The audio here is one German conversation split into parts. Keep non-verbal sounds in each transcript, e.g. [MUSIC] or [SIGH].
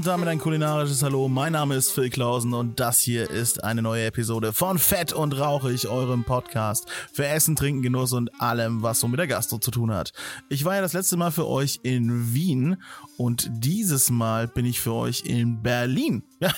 Und damit ein kulinarisches Hallo. Mein Name ist Phil Klausen und das hier ist eine neue Episode von Fett und Rauchig, eurem Podcast für Essen, Trinken, Genuss und allem, was so mit der Gastro zu tun hat. Ich war ja das letzte Mal für euch in Wien und dieses Mal bin ich für euch in Berlin. [LAUGHS] Ja,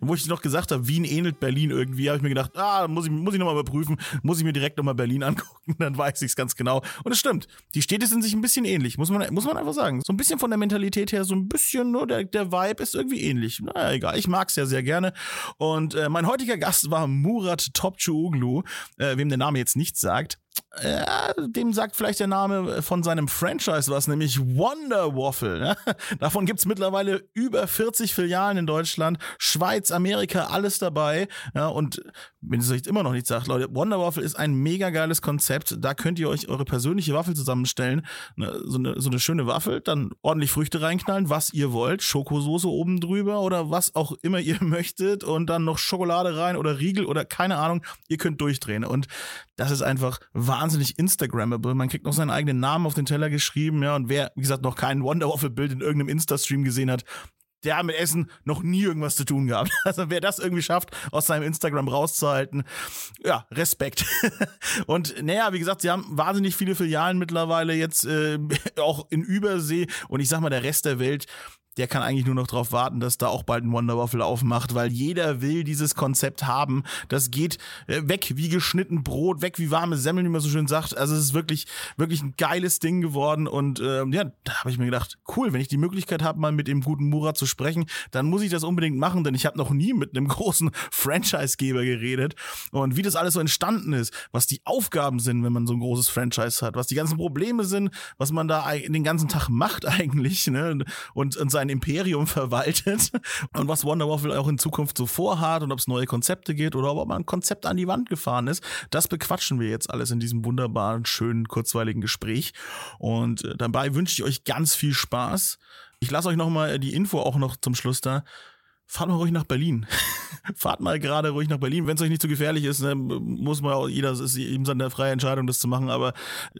wo ich noch gesagt habe, Wien ähnelt Berlin irgendwie, habe ich mir gedacht, ah, muss ich, muss ich nochmal überprüfen, muss ich mir direkt nochmal Berlin [LAUGHS] angucken, dann weiß ich es ganz genau. Und es stimmt, die Städte sind sich ein bisschen ähnlich, muss man, muss man einfach sagen. So ein bisschen von der Mentalität her, so ein bisschen nur der, der Vibe ist irgendwie ähnlich. Naja, egal, ich mag es ja sehr gerne. Und äh, mein heutiger Gast war Murat Topçuoglu, äh, wem der Name jetzt nichts sagt. Ja, dem sagt vielleicht der Name von seinem Franchise was, nämlich Wonder Waffle. Ne? [LAUGHS] Davon gibt's mittlerweile über 40 Filialen in Deutschland, Schweiz, Amerika, alles dabei. Ja, und wenn es euch immer noch nicht sagt, Leute, Wonder Waffle ist ein mega geiles Konzept. Da könnt ihr euch eure persönliche Waffel zusammenstellen. Ne, so, eine, so eine schöne Waffel, dann ordentlich Früchte reinknallen, was ihr wollt. Schokosoße oben drüber oder was auch immer [LAUGHS] ihr möchtet. Und dann noch Schokolade rein oder Riegel oder keine Ahnung. Ihr könnt durchdrehen. Und das ist einfach wahnsinnig Instagrammable. Man kriegt noch seinen eigenen Namen auf den Teller geschrieben, ja. Und wer, wie gesagt, noch kein Wonder Waffle Bild in irgendeinem Insta-Stream gesehen hat, der hat mit Essen noch nie irgendwas zu tun gehabt. [LAUGHS] Also wer das irgendwie schafft, aus seinem Instagram rauszuhalten, ja, Respekt. [LAUGHS] Und naja, wie gesagt, sie haben wahnsinnig viele Filialen mittlerweile jetzt äh, [LAUGHS] auch in Übersee und ich sag mal, der Rest der Welt der kann eigentlich nur noch darauf warten, dass da auch bald ein Wonder Waffle aufmacht, weil jeder will dieses Konzept haben. Das geht äh, weg wie geschnitten Brot, weg wie warme Semmeln, wie man so schön sagt. Also es ist wirklich, wirklich ein geiles Ding geworden und äh, ja, da habe ich mir gedacht, cool, wenn ich die Möglichkeit habe, mal mit dem guten Murat zu sprechen, dann muss ich das unbedingt machen, denn ich habe noch nie mit einem [LAUGHS] großen Franchise-Geber geredet und wie das alles so entstanden ist, was die Aufgaben sind, wenn man so ein großes Franchise hat, was die ganzen Probleme sind, was man da den ganzen Tag macht [LAUGHS] eigentlich, ne? Und, und sein Imperium [LAUGHS] verwaltet und was Wonder Waffle auch in Zukunft so vorhat und ob es neue Konzepte geht oder ob man ein Konzept an die Wand gefahren ist, das bequatschen wir jetzt alles in diesem wunderbaren, schönen, kurzweiligen Gespräch. Und äh, dabei wünsche ich euch ganz viel Spaß. Ich lasse euch nochmal die Info auch noch zum Schluss da fahrt mal ruhig nach Berlin. [LAUGHS] fahrt mal gerade ruhig nach Berlin. Wenn es euch nicht zu so gefährlich ist, ne, muss man auch, jeder, ist eben seine freie Entscheidung, das zu machen, aber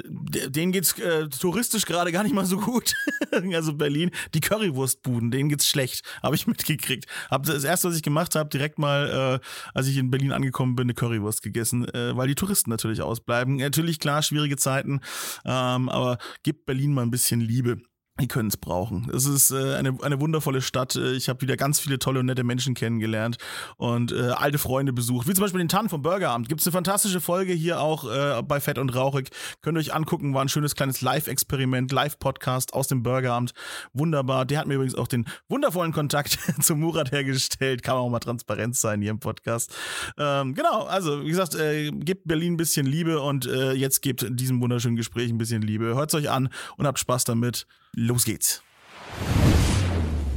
denen geht's äh, touristisch gerade gar nicht mal so gut. [LAUGHS] also Berlin, die Currywurstbuden, denen geht's schlecht, habe ich [LAUGHS] mitgekriegt. Hab das erste, was ich gemacht habe, direkt mal, äh, als ich in Berlin angekommen bin, eine Currywurst gegessen, äh, weil die Touristen natürlich ausbleiben. Natürlich, klar, schwierige Zeiten, ähm, aber gibt Berlin mal ein bisschen Liebe die können es brauchen. Es ist äh, eine, eine wundervolle Stadt. Äh, ich habe wieder ganz viele tolle und nette Menschen kennengelernt und äh, alte Freunde besucht. Wie zum Beispiel den Tan vom Burgeramt. Gibt es eine fantastische Folge hier auch äh, bei Fett und Rauchig. Könnt ihr euch angucken. War ein schönes kleines Live-Experiment, Live-Podcast aus dem Burgeramt. Wunderbar. Der hat mir übrigens auch den wundervollen Kontakt [LAUGHS] zu Murat hergestellt. Kann auch mal transparent sein hier im Podcast. Ähm, genau, also wie gesagt, äh, gebt Berlin ein bisschen Liebe und äh, jetzt gebt diesem wunderschönen Gespräch ein bisschen Liebe. Hört es euch an und habt Spaß damit. Los geht's.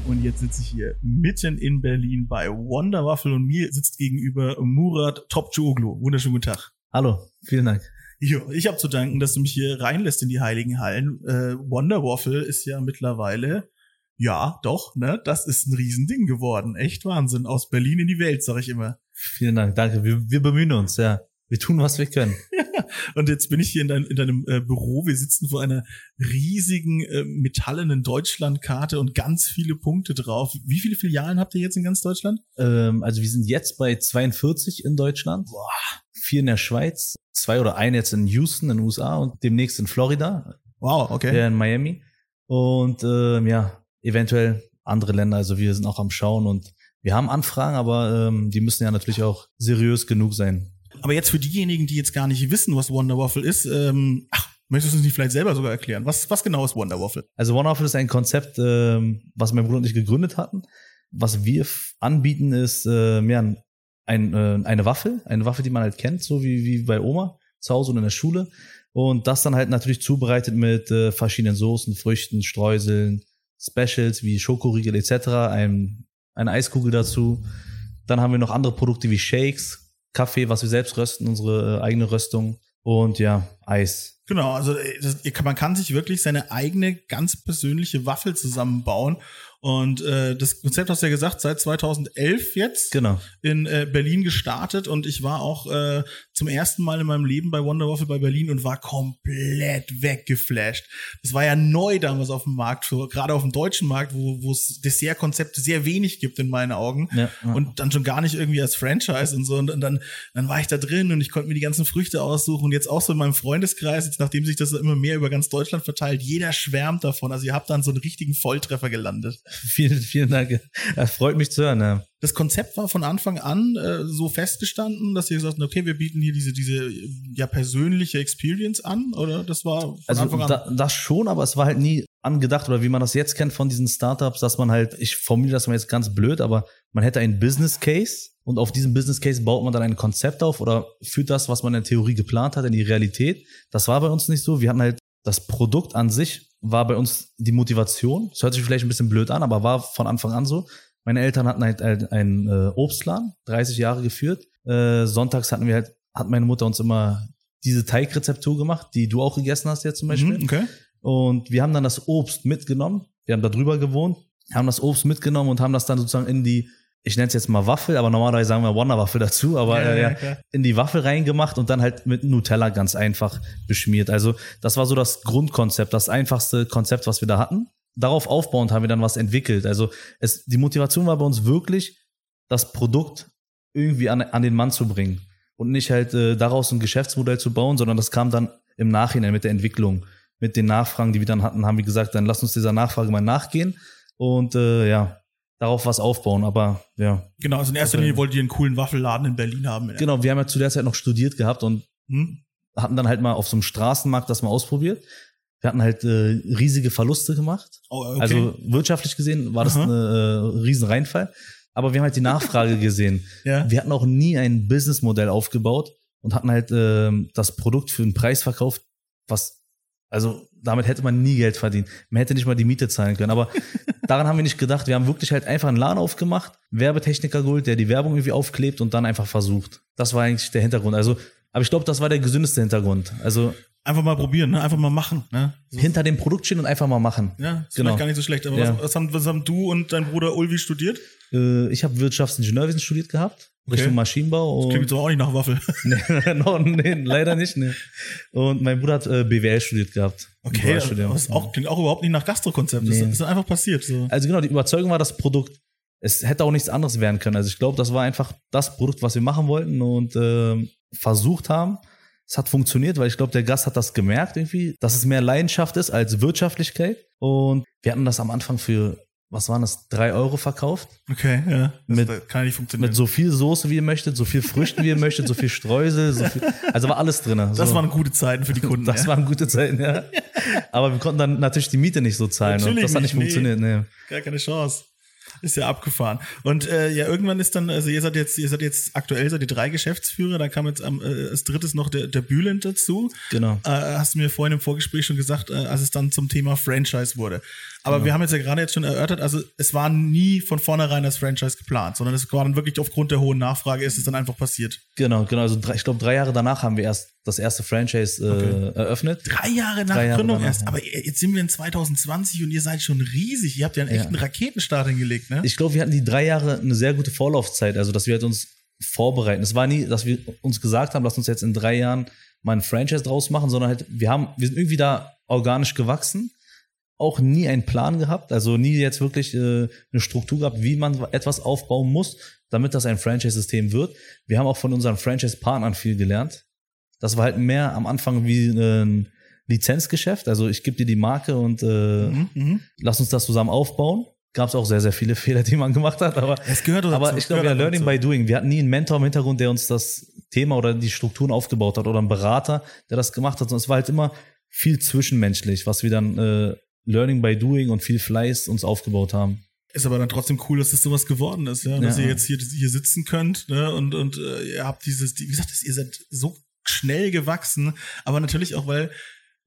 Und jetzt sitze ich hier mitten in Berlin bei Wonder Waffle und mir sitzt gegenüber Murat Topçuoglu. Wunderschönen guten Tag. Hallo, vielen Dank. Jo, ich habe zu danken, dass du mich hier reinlässt in die heiligen Hallen. Äh, Wonder Waffle ist ja mittlerweile, ja, doch, ne, das ist ein Riesending geworden. Echt Wahnsinn. Aus Berlin in die Welt, sag ich immer. Vielen Dank, danke. Wir, wir bemühen uns, ja. Wir tun, was wir können. [LAUGHS] und jetzt bin ich hier in, dein, in deinem äh, Büro. Wir sitzen vor einer riesigen äh, metallenen Deutschlandkarte und ganz viele Punkte drauf. Wie viele Filialen habt ihr jetzt in ganz Deutschland? Ähm, also wir sind jetzt bei 42 in Deutschland. Boah. Vier in der Schweiz, zwei oder ein jetzt in Houston in den USA und demnächst in Florida. Wow, okay. Der in Miami. Und ähm, ja, eventuell andere Länder. Also wir sind auch am Schauen und wir haben Anfragen, aber ähm, die müssen ja natürlich auch seriös genug sein. Aber jetzt für diejenigen, die jetzt gar nicht wissen, was Wonder Waffle ist, ähm, ach, möchtest du es nicht vielleicht selber sogar erklären? Was, was genau ist Wonder Waffle? Also Wonder Waffle ist ein Konzept, ähm, was mein Bruder und ich gegründet hatten. Was wir anbieten, ist äh, ja, ein, äh, eine Waffel, eine Waffe, die man halt kennt, so wie, wie bei Oma zu Hause und in der Schule. Und das dann halt natürlich zubereitet mit äh, verschiedenen Soßen, Früchten, Streuseln, Specials wie Schokoriegel etc., ein, eine Eiskugel dazu. Dann haben wir noch andere Produkte wie Shakes, Kaffee, was wir selbst rösten, unsere äh, eigene Röstung und ja, Eis. Genau, also das, man kann sich wirklich seine eigene ganz persönliche Waffel zusammenbauen Und äh, das Konzept hast du ja gesagt, seit 2011 jetzt Genau. in äh, Berlin gestartet und ich war auch äh, zum ersten Mal in meinem Leben bei Wonder Waffle bei Berlin und war komplett weggeflasht. Das war ja neu damals auf dem Markt, für, gerade auf dem deutschen Markt, wo wo es Dessertkonzepte sehr wenig gibt in meinen Augen Ja, ja. und dann schon gar nicht irgendwie als Franchise und so und dann dann war ich da drin und ich konnte mir die ganzen Früchte aussuchen und jetzt auch so in meinem Freundeskreis, jetzt nachdem sich das immer mehr über ganz Deutschland verteilt, jeder schwärmt davon. Also ihr habt dann so einen richtigen Volltreffer gelandet. Vielen, vielen Dank. Das freut mich zu hören. Ja. Das Konzept war von Anfang an äh, so festgestanden, dass ihr gesagt habt, okay, wir bieten hier diese, diese ja persönliche Experience an, oder? Das war von Also Anfang an. da, das schon, aber es war halt nie angedacht oder wie man das jetzt kennt von diesen Startups, dass man halt, ich formuliere das mal jetzt ganz blöd, aber man hätte einen Business Case und auf diesem Business Case baut man dann ein Konzept auf oder führt das, was man in der Theorie geplant hat, in die Realität. Das war bei uns nicht so. Wir hatten halt das Produkt an sich war bei uns die Motivation. Das hört sich vielleicht ein bisschen blöd an, aber war von Anfang an so. Meine Eltern hatten halt einen, einen äh, Obstladen, 30 Jahre geführt. Äh, sonntags hatten wir halt, hat meine Mutter uns immer diese Teigrezeptur gemacht, die du auch gegessen hast jetzt zum Beispiel. Mhm, okay. Und wir haben dann das Obst mitgenommen. Wir haben da drüber gewohnt, haben das Obst mitgenommen und haben das dann sozusagen in die, ich nenne es jetzt mal Waffel, aber normalerweise sagen wir Wonder-Waffel dazu, aber Ja, äh, ja, in die Waffel reingemacht und dann halt mit Nutella ganz einfach beschmiert. Also das war so das Grundkonzept, das einfachste Konzept, was wir da hatten. Darauf aufbauend haben wir dann was entwickelt. Also es, die Motivation war bei uns wirklich, das Produkt irgendwie an, an den Mann zu bringen und nicht halt äh, daraus ein Geschäftsmodell zu bauen, sondern das kam dann im Nachhinein mit der Entwicklung, mit den Nachfragen, die wir dann hatten, haben wir gesagt, dann lass uns dieser Nachfrage mal nachgehen und äh, ja, darauf was aufbauen. Aber ja, Genau, also in erster Linie wolltet ihr einen coolen Waffelladen in Berlin haben. genau, wir haben ja zu der Zeit noch studiert gehabt und Hm? hatten dann halt mal auf so einem Straßenmarkt das mal ausprobiert. Wir hatten halt äh, riesige Verluste gemacht. Oh, okay. Also wirtschaftlich gesehen war das ein äh, riesen Reinfall. Aber wir haben halt die Nachfrage gesehen. [LAUGHS] ja. Wir hatten auch nie ein Businessmodell aufgebaut und hatten halt ähm, das Produkt für einen Preis verkauft, was, also damit hätte man nie Geld verdient. Man hätte nicht mal die Miete zahlen können. Aber [LAUGHS] daran haben wir nicht gedacht. Wir haben wirklich halt einfach einen Laden aufgemacht, Werbetechniker geholt, der die Werbung irgendwie aufklebt und dann einfach versucht. Das war eigentlich der Hintergrund. Also, aber ich glaube, das war der gesündeste Hintergrund. Also Einfach mal probieren, ne? einfach mal machen. Ne? Hinter dem Produkt stehen und einfach mal machen. ja, ist genau. vielleicht gar nicht so schlecht. Aber Ja. was, was, haben, was haben du und dein Bruder Ulvi studiert? Äh, ich habe Wirtschaftsingenieurwesen studiert gehabt, Okay. Richtung Maschinenbau. Klingt Und doch auch nicht nach Waffel. [LAUGHS] nee, [LAUGHS] no, nee, leider nicht. Nee. Und mein Bruder hat äh, BWL studiert gehabt. Okay, das auch, klingt auch überhaupt nicht nach Gastrokonzept. Das Nee. ist einfach passiert. So. Also genau, die Überzeugung war das Produkt. Es hätte auch nichts anderes werden können. Also ich glaube, das war einfach das Produkt, was wir machen wollten und ähm, versucht haben. Es hat funktioniert, weil ich glaube, der Gast hat das gemerkt irgendwie, dass es mehr Leidenschaft ist als Wirtschaftlichkeit. Und wir hatten das am Anfang für, was waren das, drei Euro verkauft. Okay, ja. Das Mit- das kann nicht funktionieren. Mit so viel Soße, wie ihr möchtet, so viel Früchten, wie ihr möchtet, so viel Streusel, so viel, also war alles drin. das so. waren gute Zeiten für die Kunden. Das ja. waren gute Zeiten, ja. [LAUGHS] Aber wir konnten dann natürlich die Miete nicht so zahlen. Und Natürlich das hat nicht nicht, funktioniert. Nee. Gar keine Chance. Ist ja abgefahren. Und äh, ja, irgendwann ist dann, also ihr seid jetzt, ihr seid jetzt aktuell seid ihr drei Geschäftsführer, da kam jetzt am, äh, als drittes noch der, der Bülent dazu. Genau. Äh, hast du mir vorhin im Vorgespräch schon gesagt, äh, als es dann zum Thema Franchise wurde. Aber Genau. wir haben jetzt ja gerade jetzt schon erörtert, also es war nie von vornherein das Franchise geplant, sondern es war dann wirklich aufgrund der hohen Nachfrage ist es dann einfach passiert. Genau, genau. Also drei, ich glaube, drei Jahre danach haben wir erst das erste Franchise äh, eröffnet. Drei Jahre nach Drei Jahre Gründung danach, erst. ja. Aber jetzt sind wir in 2020 und ihr seid schon riesig. Ihr habt ja einen Ja. echten Raketenstart hingelegt, ne? Ich glaube, wir hatten die drei Jahre eine sehr gute Vorlaufzeit, also dass wir halt uns vorbereiten. Es war nie, dass wir uns gesagt haben, lass uns jetzt in drei Jahren mal ein Franchise draus machen, sondern halt, wir haben, wir sind irgendwie da organisch gewachsen, auch nie einen Plan gehabt, also nie jetzt wirklich äh, eine Struktur gehabt, wie man etwas aufbauen muss, damit das ein Franchise-System wird. Wir haben auch von unseren Franchise-Partnern viel gelernt. Das war halt mehr am Anfang wie ein Lizenzgeschäft. Also ich gebe dir die Marke und äh, Mhm, mhm. lass uns das zusammen aufbauen. Gab es auch sehr, sehr viele [LAUGHS] Fehler, die man gemacht hat, aber, Es gehört aber ich glaube, ja, Learning by Doing. Wir hatten nie einen Mentor im Hintergrund, der uns das Thema oder die Strukturen aufgebaut hat oder einen Berater, der das gemacht hat, sondern es war halt immer viel zwischenmenschlich, was wir dann äh, Learning by Doing und viel Fleiß uns aufgebaut haben. Ist aber dann trotzdem cool, dass das sowas geworden ist, ja. Dass Ja. ihr jetzt hier, hier sitzen könnt, ne? Und, und äh, ihr habt dieses, wie gesagt, ihr seid so schnell gewachsen, aber natürlich auch, weil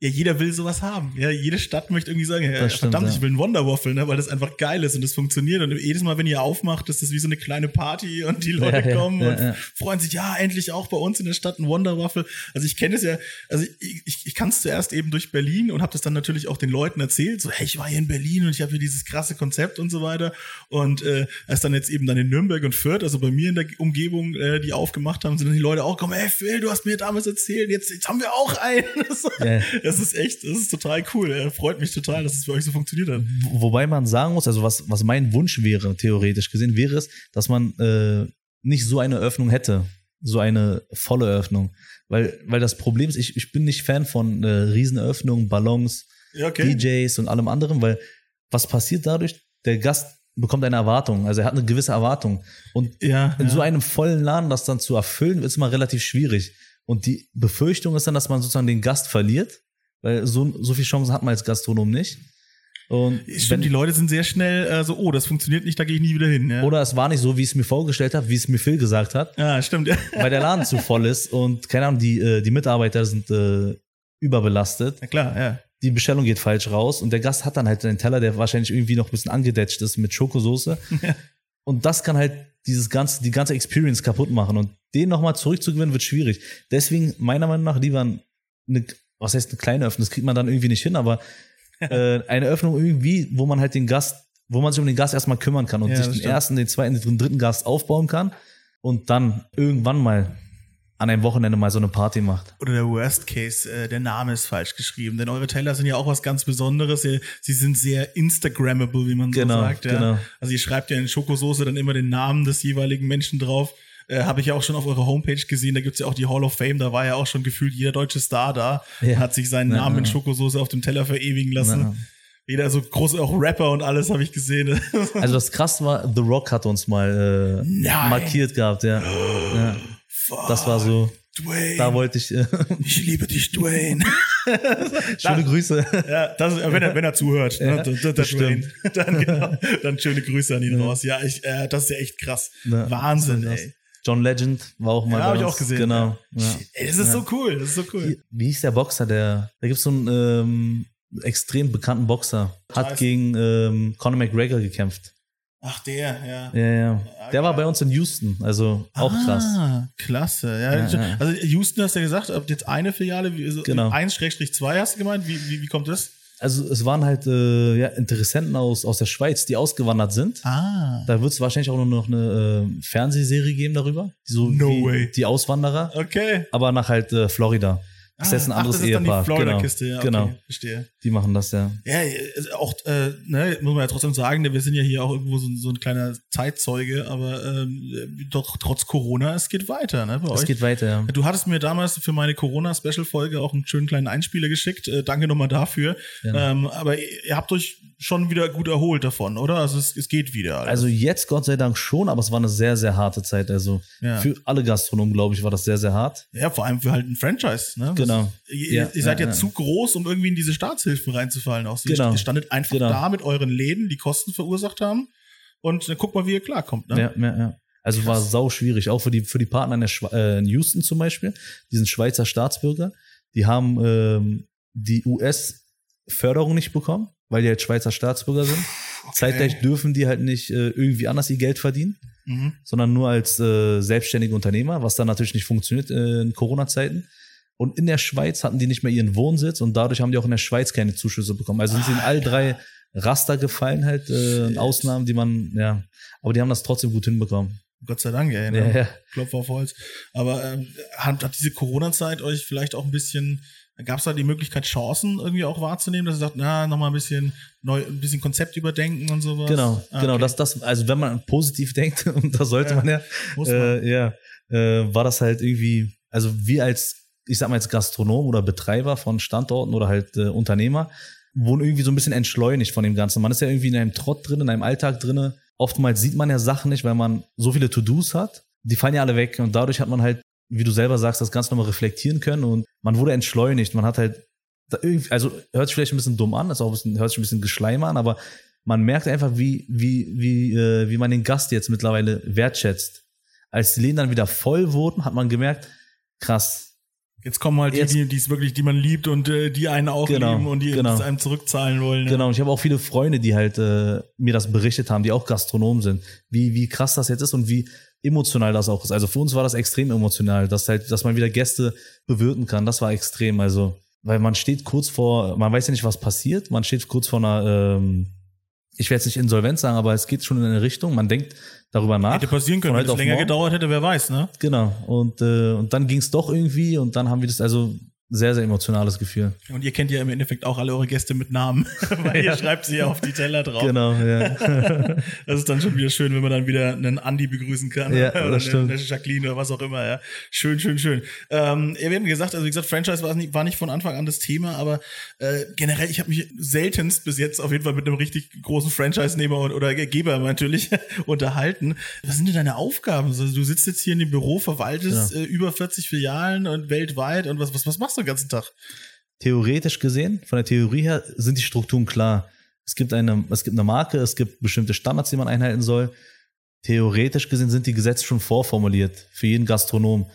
ja, jeder will sowas haben. Ja, jede Stadt möchte irgendwie sagen, ja, stimmt, verdammt, ja. ich will einen Wonderwaffel, ne, weil das einfach geil ist und das funktioniert. Und jedes Mal, wenn ihr aufmacht, ist das wie so eine kleine Party und die Leute Ja, kommen und freuen sich, ja, endlich auch bei uns in der Stadt ein Wonderwaffel. Also ich kenne es ja, also ich, ich, ich kann es zuerst eben durch Berlin und habe das dann natürlich auch den Leuten erzählt, so, hey, ich war hier in Berlin und ich habe hier dieses krasse Konzept und so weiter. Und äh, als dann jetzt eben dann in Nürnberg und Fürth, also bei mir in der Umgebung, äh, die aufgemacht haben, sind dann die Leute auch gekommen, hey Phil, du hast mir damals erzählt, jetzt, jetzt haben wir auch einen. [LAUGHS] Das ist echt, das ist total cool. Äh, freut mich total, dass es für euch so funktioniert hat. Wo- Wobei man sagen muss, also was, was mein Wunsch wäre, theoretisch gesehen, wäre es, dass man äh, nicht so eine Öffnung hätte. So eine volle Öffnung. Weil, weil das Problem ist, ich, ich bin nicht Fan von äh, Riesenöffnungen, Ballons, Ja, okay. DJs und allem anderen, weil was passiert dadurch? Der Gast bekommt eine Erwartung, also er hat eine gewisse Erwartung. Und Ja, in ja. so einem vollen Laden das dann zu erfüllen, ist immer relativ schwierig. Und die Befürchtung ist dann, dass man sozusagen den Gast verliert, weil so, so viel Chancen hat man als Gastronom nicht. Und Stimmt, die Leute sind sehr schnell äh, so, oh, das funktioniert nicht, da gehe ich nie wieder hin. Ja, Oder es war nicht so, wie ich es mir vorgestellt habe, wie es mir Phil gesagt hat, ja stimmt. Ja. [LAUGHS] weil der Laden zu voll ist und keine Ahnung, die, äh, die Mitarbeiter sind äh, überbelastet. Na klar, ja. Die Bestellung geht falsch raus und der Gast hat dann halt einen Teller, der wahrscheinlich irgendwie noch ein bisschen angedetscht ist mit Schokosoße. Und das kann halt dieses ganze, die ganze Experience kaputt machen. Und den nochmal zurückzugewinnen, wird schwierig. Deswegen, meiner Meinung nach, lieber eine, was heißt eine kleine Öffnung? Das kriegt man dann irgendwie nicht hin, aber [LAUGHS] äh, eine Öffnung irgendwie, wo man halt den Gast, wo man sich um den Gast erstmal kümmern kann und Ja, sich den stimmt. ersten, den zweiten, den dritten Gast aufbauen kann und dann irgendwann mal an einem Wochenende mal so eine Party macht. Oder der Worst Case, äh, der Name ist falsch geschrieben. Denn eure Teller sind ja auch was ganz Besonderes. Ihr, sie sind sehr Instagrammable, wie man so Genau, sagt. Ja. genau. Also ihr schreibt ja in Schokosoße dann immer den Namen des jeweiligen Menschen drauf. Äh, Habe ich ja auch schon auf eurer Homepage gesehen. Da gibt's ja auch die Hall of Fame. Da war ja auch schon gefühlt jeder deutsche Star da. Ja. Hat sich seinen Ja, Namen in ja. Schokosoße auf dem Teller verewigen lassen. Ja. Jeder so groß, auch Rapper und alles habe ich gesehen. [LAUGHS] Also das krass war, The Rock hat uns mal äh, markiert gehabt, ja. ja. Das war so, Dwayne. da wollte ich, äh, ich liebe dich, Dwayne. [LAUGHS] schöne Grüße. Ja, das, wenn er, wenn er zuhört, ne, Ja, der, der das Dwayne. [LAUGHS] Dann, genau, dann schöne Grüße an ihn raus. Ja, ich, äh, das ist ja echt krass. Ja, Wahnsinn, das- ey. John Legend war auch mal Ja, habe ich auch gesehen. Genau. Ja. Ey, das ist Ja. so cool, das ist so cool. Wie hieß der Boxer, der, da gibt's so einen ähm, extrem bekannten Boxer, hat Scheiße. gegen ähm, Conor McGregor gekämpft. Ach, der, ja. Ja, ja. Der war bei uns in Houston, also auch krass. Ah, klasse. Ja, Ja, ja. Also Houston hast du ja gesagt, ob jetzt eine Filiale, wie- also Genau. 1-2 hast du gemeint? Wie, wie, wie kommt das? Also es waren halt äh, ja, Interessenten aus, aus der Schweiz, die ausgewandert sind. Ah. Da wird es wahrscheinlich auch nur noch eine äh, Fernsehserie geben darüber. So No wie way. Die Auswanderer, Okay. aber nach halt äh, Florida. Das ist jetzt ein Ah, anderes ach, das ist dann Ehepaar. die Florida-Kiste, ja. Okay, genau. Verstehe. Die machen das ja. Ja, ist auch, äh, ne, muss man ja trotzdem sagen, wir sind ja hier auch irgendwo so, so ein kleiner Zeitzeuge, aber ähm, doch trotz Corona, es geht weiter, ne, bei Es euch. geht weiter, ja. Du hattest mir damals für meine Corona-Special-Folge auch einen schönen kleinen Einspieler geschickt. Äh, danke nochmal dafür. Gerne. Ähm, aber ihr habt euch schon wieder gut erholt davon, oder? Also es, es geht wieder. alles. Also jetzt Gott sei Dank schon, aber es war eine sehr, sehr harte Zeit. Also Ja. für alle Gastronomen, glaube ich, war das sehr, sehr hart. ja, vor allem für halt ein Franchise. Ne? Genau. Ihr, Ja, ihr seid ja, ja, zu groß, um irgendwie in diese Staatshilfen reinzufallen. Auch. Genau. Ihr standet einfach Genau. da mit euren Läden, die Kosten verursacht haben. Und dann guck mal, wie ihr klarkommt. Ne? Ja, ja, ja. Also war sau schwierig, auch für die, für die Partner in, der Schwe äh, in Houston zum Beispiel, die sind Schweizer Staatsbürger, die haben ähm, die US-Förderung nicht bekommen, weil die halt Schweizer Staatsbürger sind. Zeitgleich dürfen die halt nicht äh, irgendwie anders ihr Geld verdienen, Mhm. sondern nur als äh, selbstständige Unternehmer, was dann natürlich nicht funktioniert äh, in Corona-Zeiten. Und in der Schweiz hatten die nicht mehr ihren Wohnsitz und dadurch haben die auch in der Schweiz keine Zuschüsse bekommen. Also sind sie in all drei Raster gefallen halt, äh. Ausnahmen, die man, ja, aber die haben das trotzdem gut hinbekommen. Gott sei Dank, ey. Ja, Ne? ja. Klopf auf Holz. Aber ähm, hat, hat diese Corona-Zeit euch vielleicht auch ein bisschen, gab es da die Möglichkeit, Chancen irgendwie auch wahrzunehmen, dass ihr sagt, na, nochmal ein bisschen neu, ein bisschen Konzept überdenken und sowas? Genau, Ah, genau, okay. das, das, also wenn man positiv [LAUGHS] denkt, und das sollte Ja, man ja, man. äh, ja, äh, war das halt irgendwie, also wir als, ich sag mal als Gastronom oder Betreiber von Standorten oder halt äh, Unternehmer, wurden irgendwie so ein bisschen entschleunigt von dem Ganzen. Man ist ja irgendwie in einem Trott drin, in einem Alltag drin. Oftmals sieht man ja Sachen nicht, weil man so viele To-Dos hat. Die fallen ja alle weg und dadurch hat man halt, wie du selber sagst, das Ganze nochmal reflektieren können und man wurde entschleunigt. Man hat halt, also hört sich vielleicht ein bisschen dumm an, ist auch ein bisschen, hört sich ein bisschen geschleim an, aber man merkt einfach, wie, wie, wie, äh, wie man den Gast jetzt mittlerweile wertschätzt. Als die Läden dann wieder voll wurden, hat man gemerkt, krass, Jetzt kommen halt Jetzt- die, die es wirklich, die man liebt und äh, die einen auch Genau, lieben und die genau. es einem zurückzahlen wollen. Genau, und ich habe auch viele Freunde, die halt äh, mir das berichtet haben, die auch Gastronomen sind, wie, wie krass das jetzt ist und wie emotional das auch ist. Also für uns war das extrem emotional, dass halt, dass man wieder Gäste bewirten kann. Das war extrem. Also, weil man steht kurz vor, man weiß ja nicht, was passiert, man steht kurz vor einer, ähm, ich werde jetzt nicht Insolvenz sagen, aber es geht schon in eine Richtung, man denkt darüber nach. Hätte passieren können, wenn es länger morgen. gedauert hätte, wer weiß, ne? Genau. Und, äh, und dann ging es doch irgendwie und dann haben wir das, also sehr, sehr emotionales Gefühl. Und ihr kennt ja im Endeffekt auch alle eure Gäste mit Namen, [LAUGHS] weil ihr schreibt sie ja auf die Teller drauf. Genau, ja. [LAUGHS] Das ist dann schon wieder schön, wenn man dann wieder einen Andi begrüßen kann. Ja, [LAUGHS] oder das stimmt. eine Jacqueline oder was auch immer, ja. Schön, schön, schön. Ähm, wir haben gesagt, also wie gesagt, Franchise war nicht, war nicht von Anfang an das Thema, aber äh, generell, ich habe mich seltenst bis jetzt auf jeden Fall mit einem richtig großen Franchise-Nehmer oder Geber natürlich unterhalten. Was sind denn deine Aufgaben? Also, du sitzt jetzt hier in dem Büro, verwaltest äh, über 40 Filialen und weltweit und was, was, was machst du den ganzen Tag? theoretisch gesehen, von der Theorie her, sind die Strukturen klar. Es gibt eine, es gibt eine Marke, es gibt bestimmte Standards, die man einhalten soll. Theoretisch gesehen sind die Gesetze schon vorformuliert für jeden Gastronom.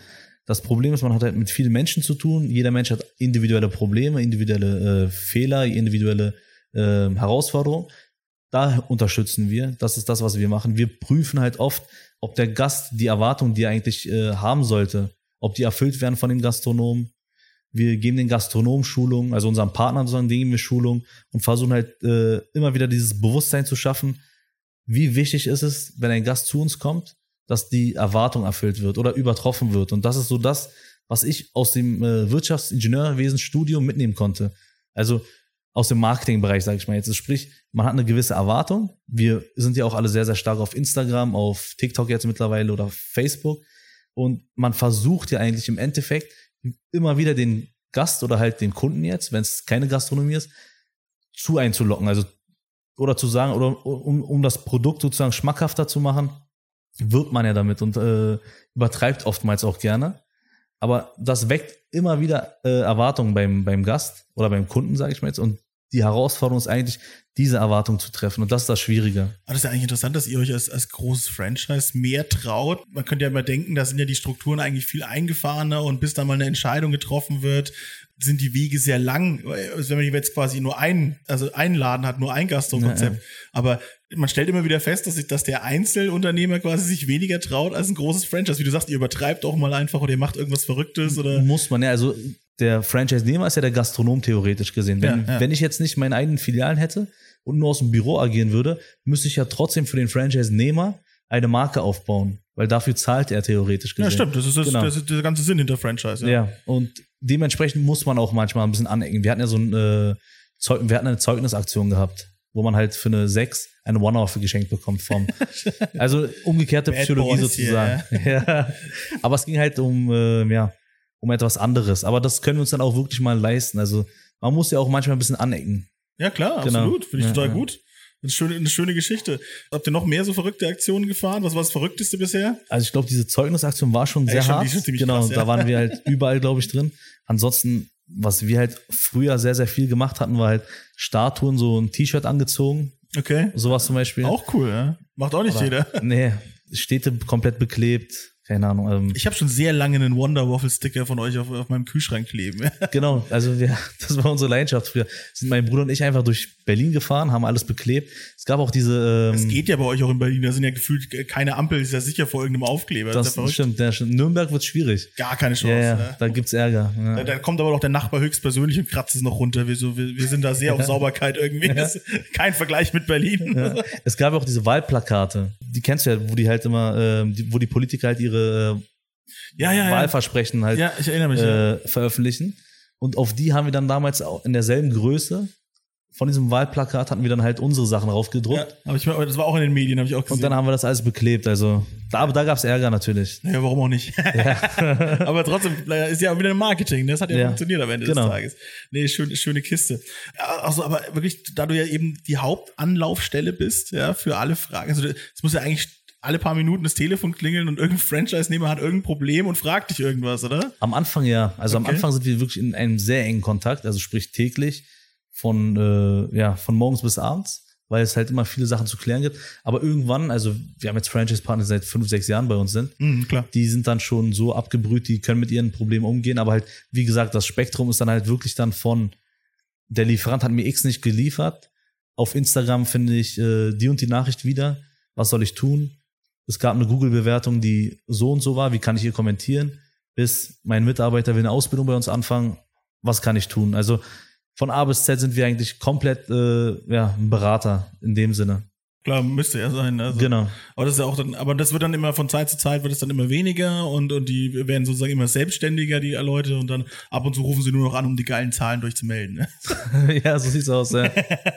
Das Problem ist, man hat halt mit vielen Menschen zu tun. Jeder Mensch hat individuelle Probleme, individuelle äh, Fehler, individuelle äh, Herausforderungen. Da unterstützen wir. Das ist das, was wir machen. Wir prüfen halt oft, ob der Gast die Erwartungen, die er eigentlich äh, haben sollte, ob die erfüllt werden von dem Gastronomen. Wir geben den Gastronomen Schulungen, also unseren Partnern sozusagen, denen geben wir Schulungen und versuchen halt äh, immer wieder dieses Bewusstsein zu schaffen, wie wichtig ist es, wenn ein Gast zu uns kommt, dass die Erwartung erfüllt wird oder übertroffen wird. Und das ist so das, was ich aus dem äh, Wirtschaftsingenieurwesen-Studium mitnehmen konnte. Also aus dem Marketingbereich, sage ich mal jetzt. Also Sprich, man hat eine gewisse Erwartung. Wir sind ja auch alle sehr, sehr stark auf Instagram, auf TikTok jetzt mittlerweile oder Facebook. Und man versucht ja eigentlich im Endeffekt immer wieder den Gast oder halt den Kunden jetzt, wenn es keine Gastronomie ist, zu einzulocken. Also oder zu sagen, oder um, um das Produkt sozusagen schmackhafter zu machen, wirbt man ja damit und äh, übertreibt oftmals auch gerne. Aber das weckt immer wieder äh, Erwartungen beim, beim Gast oder beim Kunden, sage ich mal jetzt. Und die Herausforderung ist eigentlich, diese Erwartung zu treffen. Und das ist das Schwierige. Aber das ist ja eigentlich interessant, dass ihr euch als, als großes Franchise mehr traut. Man könnte ja immer denken, da sind ja die Strukturen eigentlich viel eingefahrener und bis da mal eine Entscheidung getroffen wird, sind die Wege sehr lang. Also wenn man jetzt quasi nur einen, also einen Laden hat, nur ein Gastro-Konzept. Ja, Aber man stellt immer wieder fest, dass, sich, dass der Einzelunternehmer quasi sich weniger traut als ein großes Franchise. Wie du sagst, ihr übertreibt auch mal einfach oder ihr macht irgendwas Verrücktes oder. Muss man ja, also der Franchise-Nehmer ist ja der Gastronom theoretisch gesehen. Wenn, Ja, ja. wenn ich jetzt nicht meine eigenen Filialen hätte und nur aus dem Büro agieren würde, müsste ich ja trotzdem für den Franchise-Nehmer eine Marke aufbauen, weil dafür zahlt er theoretisch gesehen. Ja, stimmt. Das ist, das, Genau. das ist der ganze Sinn hinter Franchise. Ja. und dementsprechend muss man auch manchmal ein bisschen anecken. Wir hatten ja so ein, äh, Zeug, wir hatten eine Zeugnisaktion gehabt, wo man halt für eine 6 eine One-Off geschenkt bekommt vom, [LAUGHS] also umgekehrte Bad Psychologie Boys hier, sozusagen. Ja. [LAUGHS] Aber es ging halt um, äh, ja, um etwas anderes. Aber das können wir uns dann auch wirklich mal leisten. Also man muss ja auch manchmal ein bisschen anecken. Ja, klar, Genau. absolut. Finde ich Ja, total ja. gut. Eine schöne, eine schöne Geschichte. Habt ihr noch mehr so verrückte Aktionen gefahren? Was war das Verrückteste bisher? Also ich glaube, diese Zeugnisaktion war schon sehr schon- die hart. schon genau, krass, ja. da waren wir halt [LAUGHS] überall, glaube ich, drin. Ansonsten, was wir halt früher sehr, sehr viel gemacht hatten, war halt Statuen, so ein T-Shirt angezogen, Okay. sowas zum Beispiel. Auch cool, ja. Macht auch nicht Oder- jeder. Nee, Städte komplett beklebt. Keine Ahnung. Ähm, Ich habe schon sehr lange einen Wonder Waffle Sticker von euch auf, auf meinem Kühlschrank kleben. [LAUGHS] genau, also wir, [LAUGHS] das war unsere Leidenschaft früher. Sind mein Bruder und ich einfach durch Berlin gefahren, haben alles beklebt. Es gab auch diese. Es Ähm, geht ja bei euch auch in Berlin. Da sind ja gefühlt keine Ampel. Ist ja sicher vor irgendeinem Aufkleber. das ist ja verrückt. stimmt. Nürnberg wird schwierig. Gar keine Chance. Ja, ja, ne? da gibt's Ärger. Da, Ja. da kommt aber doch der Nachbar höchstpersönlich und kratzt es noch runter. Wir, so, wir, wir sind da sehr [LAUGHS] auf Sauberkeit irgendwie. Das ist kein Vergleich mit Berlin. Ja. Es gab auch diese Wahlplakate. Die kennst du ja, wo die halt immer, ähm, die, wo die Politiker halt ihre Ja, äh, ja, ja. Wahlversprechen halt Ja, mich. ja. äh, veröffentlichen. Und auf die haben wir dann damals auch in derselben Größe von diesem Wahlplakat hatten wir dann halt unsere Sachen Ja, raufgedruckt. aber ich, das war auch in den Medien, habe ich auch gesehen. Und dann haben wir das alles beklebt. Also da, da gab's Ärger natürlich. Naja, warum auch nicht? [LAUGHS] [LAUGHS] Aber trotzdem ist ja auch wieder ein Marketing. ne? Das hat ja, Ja. funktioniert am Ende Genau. des Tages. Nee, schön, schöne Kiste. Ja, Also, aber wirklich, da du ja eben die Hauptanlaufstelle bist, ja, für alle Fragen. Also, es muss ja eigentlich alle paar Minuten das Telefon klingeln und irgendein Franchise-Nehmer hat irgendein Problem und fragt dich irgendwas, oder? Am Anfang ja. Also am Okay. Anfang sind wir wirklich in einem sehr engen Kontakt, also sprich täglich von, äh, ja, von morgens bis abends. weil es halt immer viele Sachen zu klären gibt. Aber irgendwann, also wir haben jetzt Franchise-Partner seit fünf, sechs Jahren bei uns sind, Mhm, klar. die sind dann schon so abgebrüht, die können mit ihren Problemen umgehen. Aber halt, wie gesagt, das Spektrum ist dann halt wirklich dann von, der Lieferant hat mir X nicht geliefert. Auf Instagram finde ich äh, die und die Nachricht wieder. Was soll ich tun? Es gab eine Google-Bewertung, die so und so war. Wie kann ich hier kommentieren? Bis mein Mitarbeiter will eine Ausbildung bei uns anfangen. Was kann ich tun? Also von A bis Z sind wir eigentlich komplett äh, ja, ein Berater in dem Sinne. Klar, müsste ja sein. Also. Genau. Aber das ist ja auch dann, aber das wird dann immer von Zeit zu Zeit wird es dann immer weniger und, und die werden sozusagen immer selbstständiger, die Leute, und dann ab und zu rufen sie nur noch an, um die geilen Zahlen durchzumelden. Ne? [LAUGHS] ja, so sieht's aus. Ja.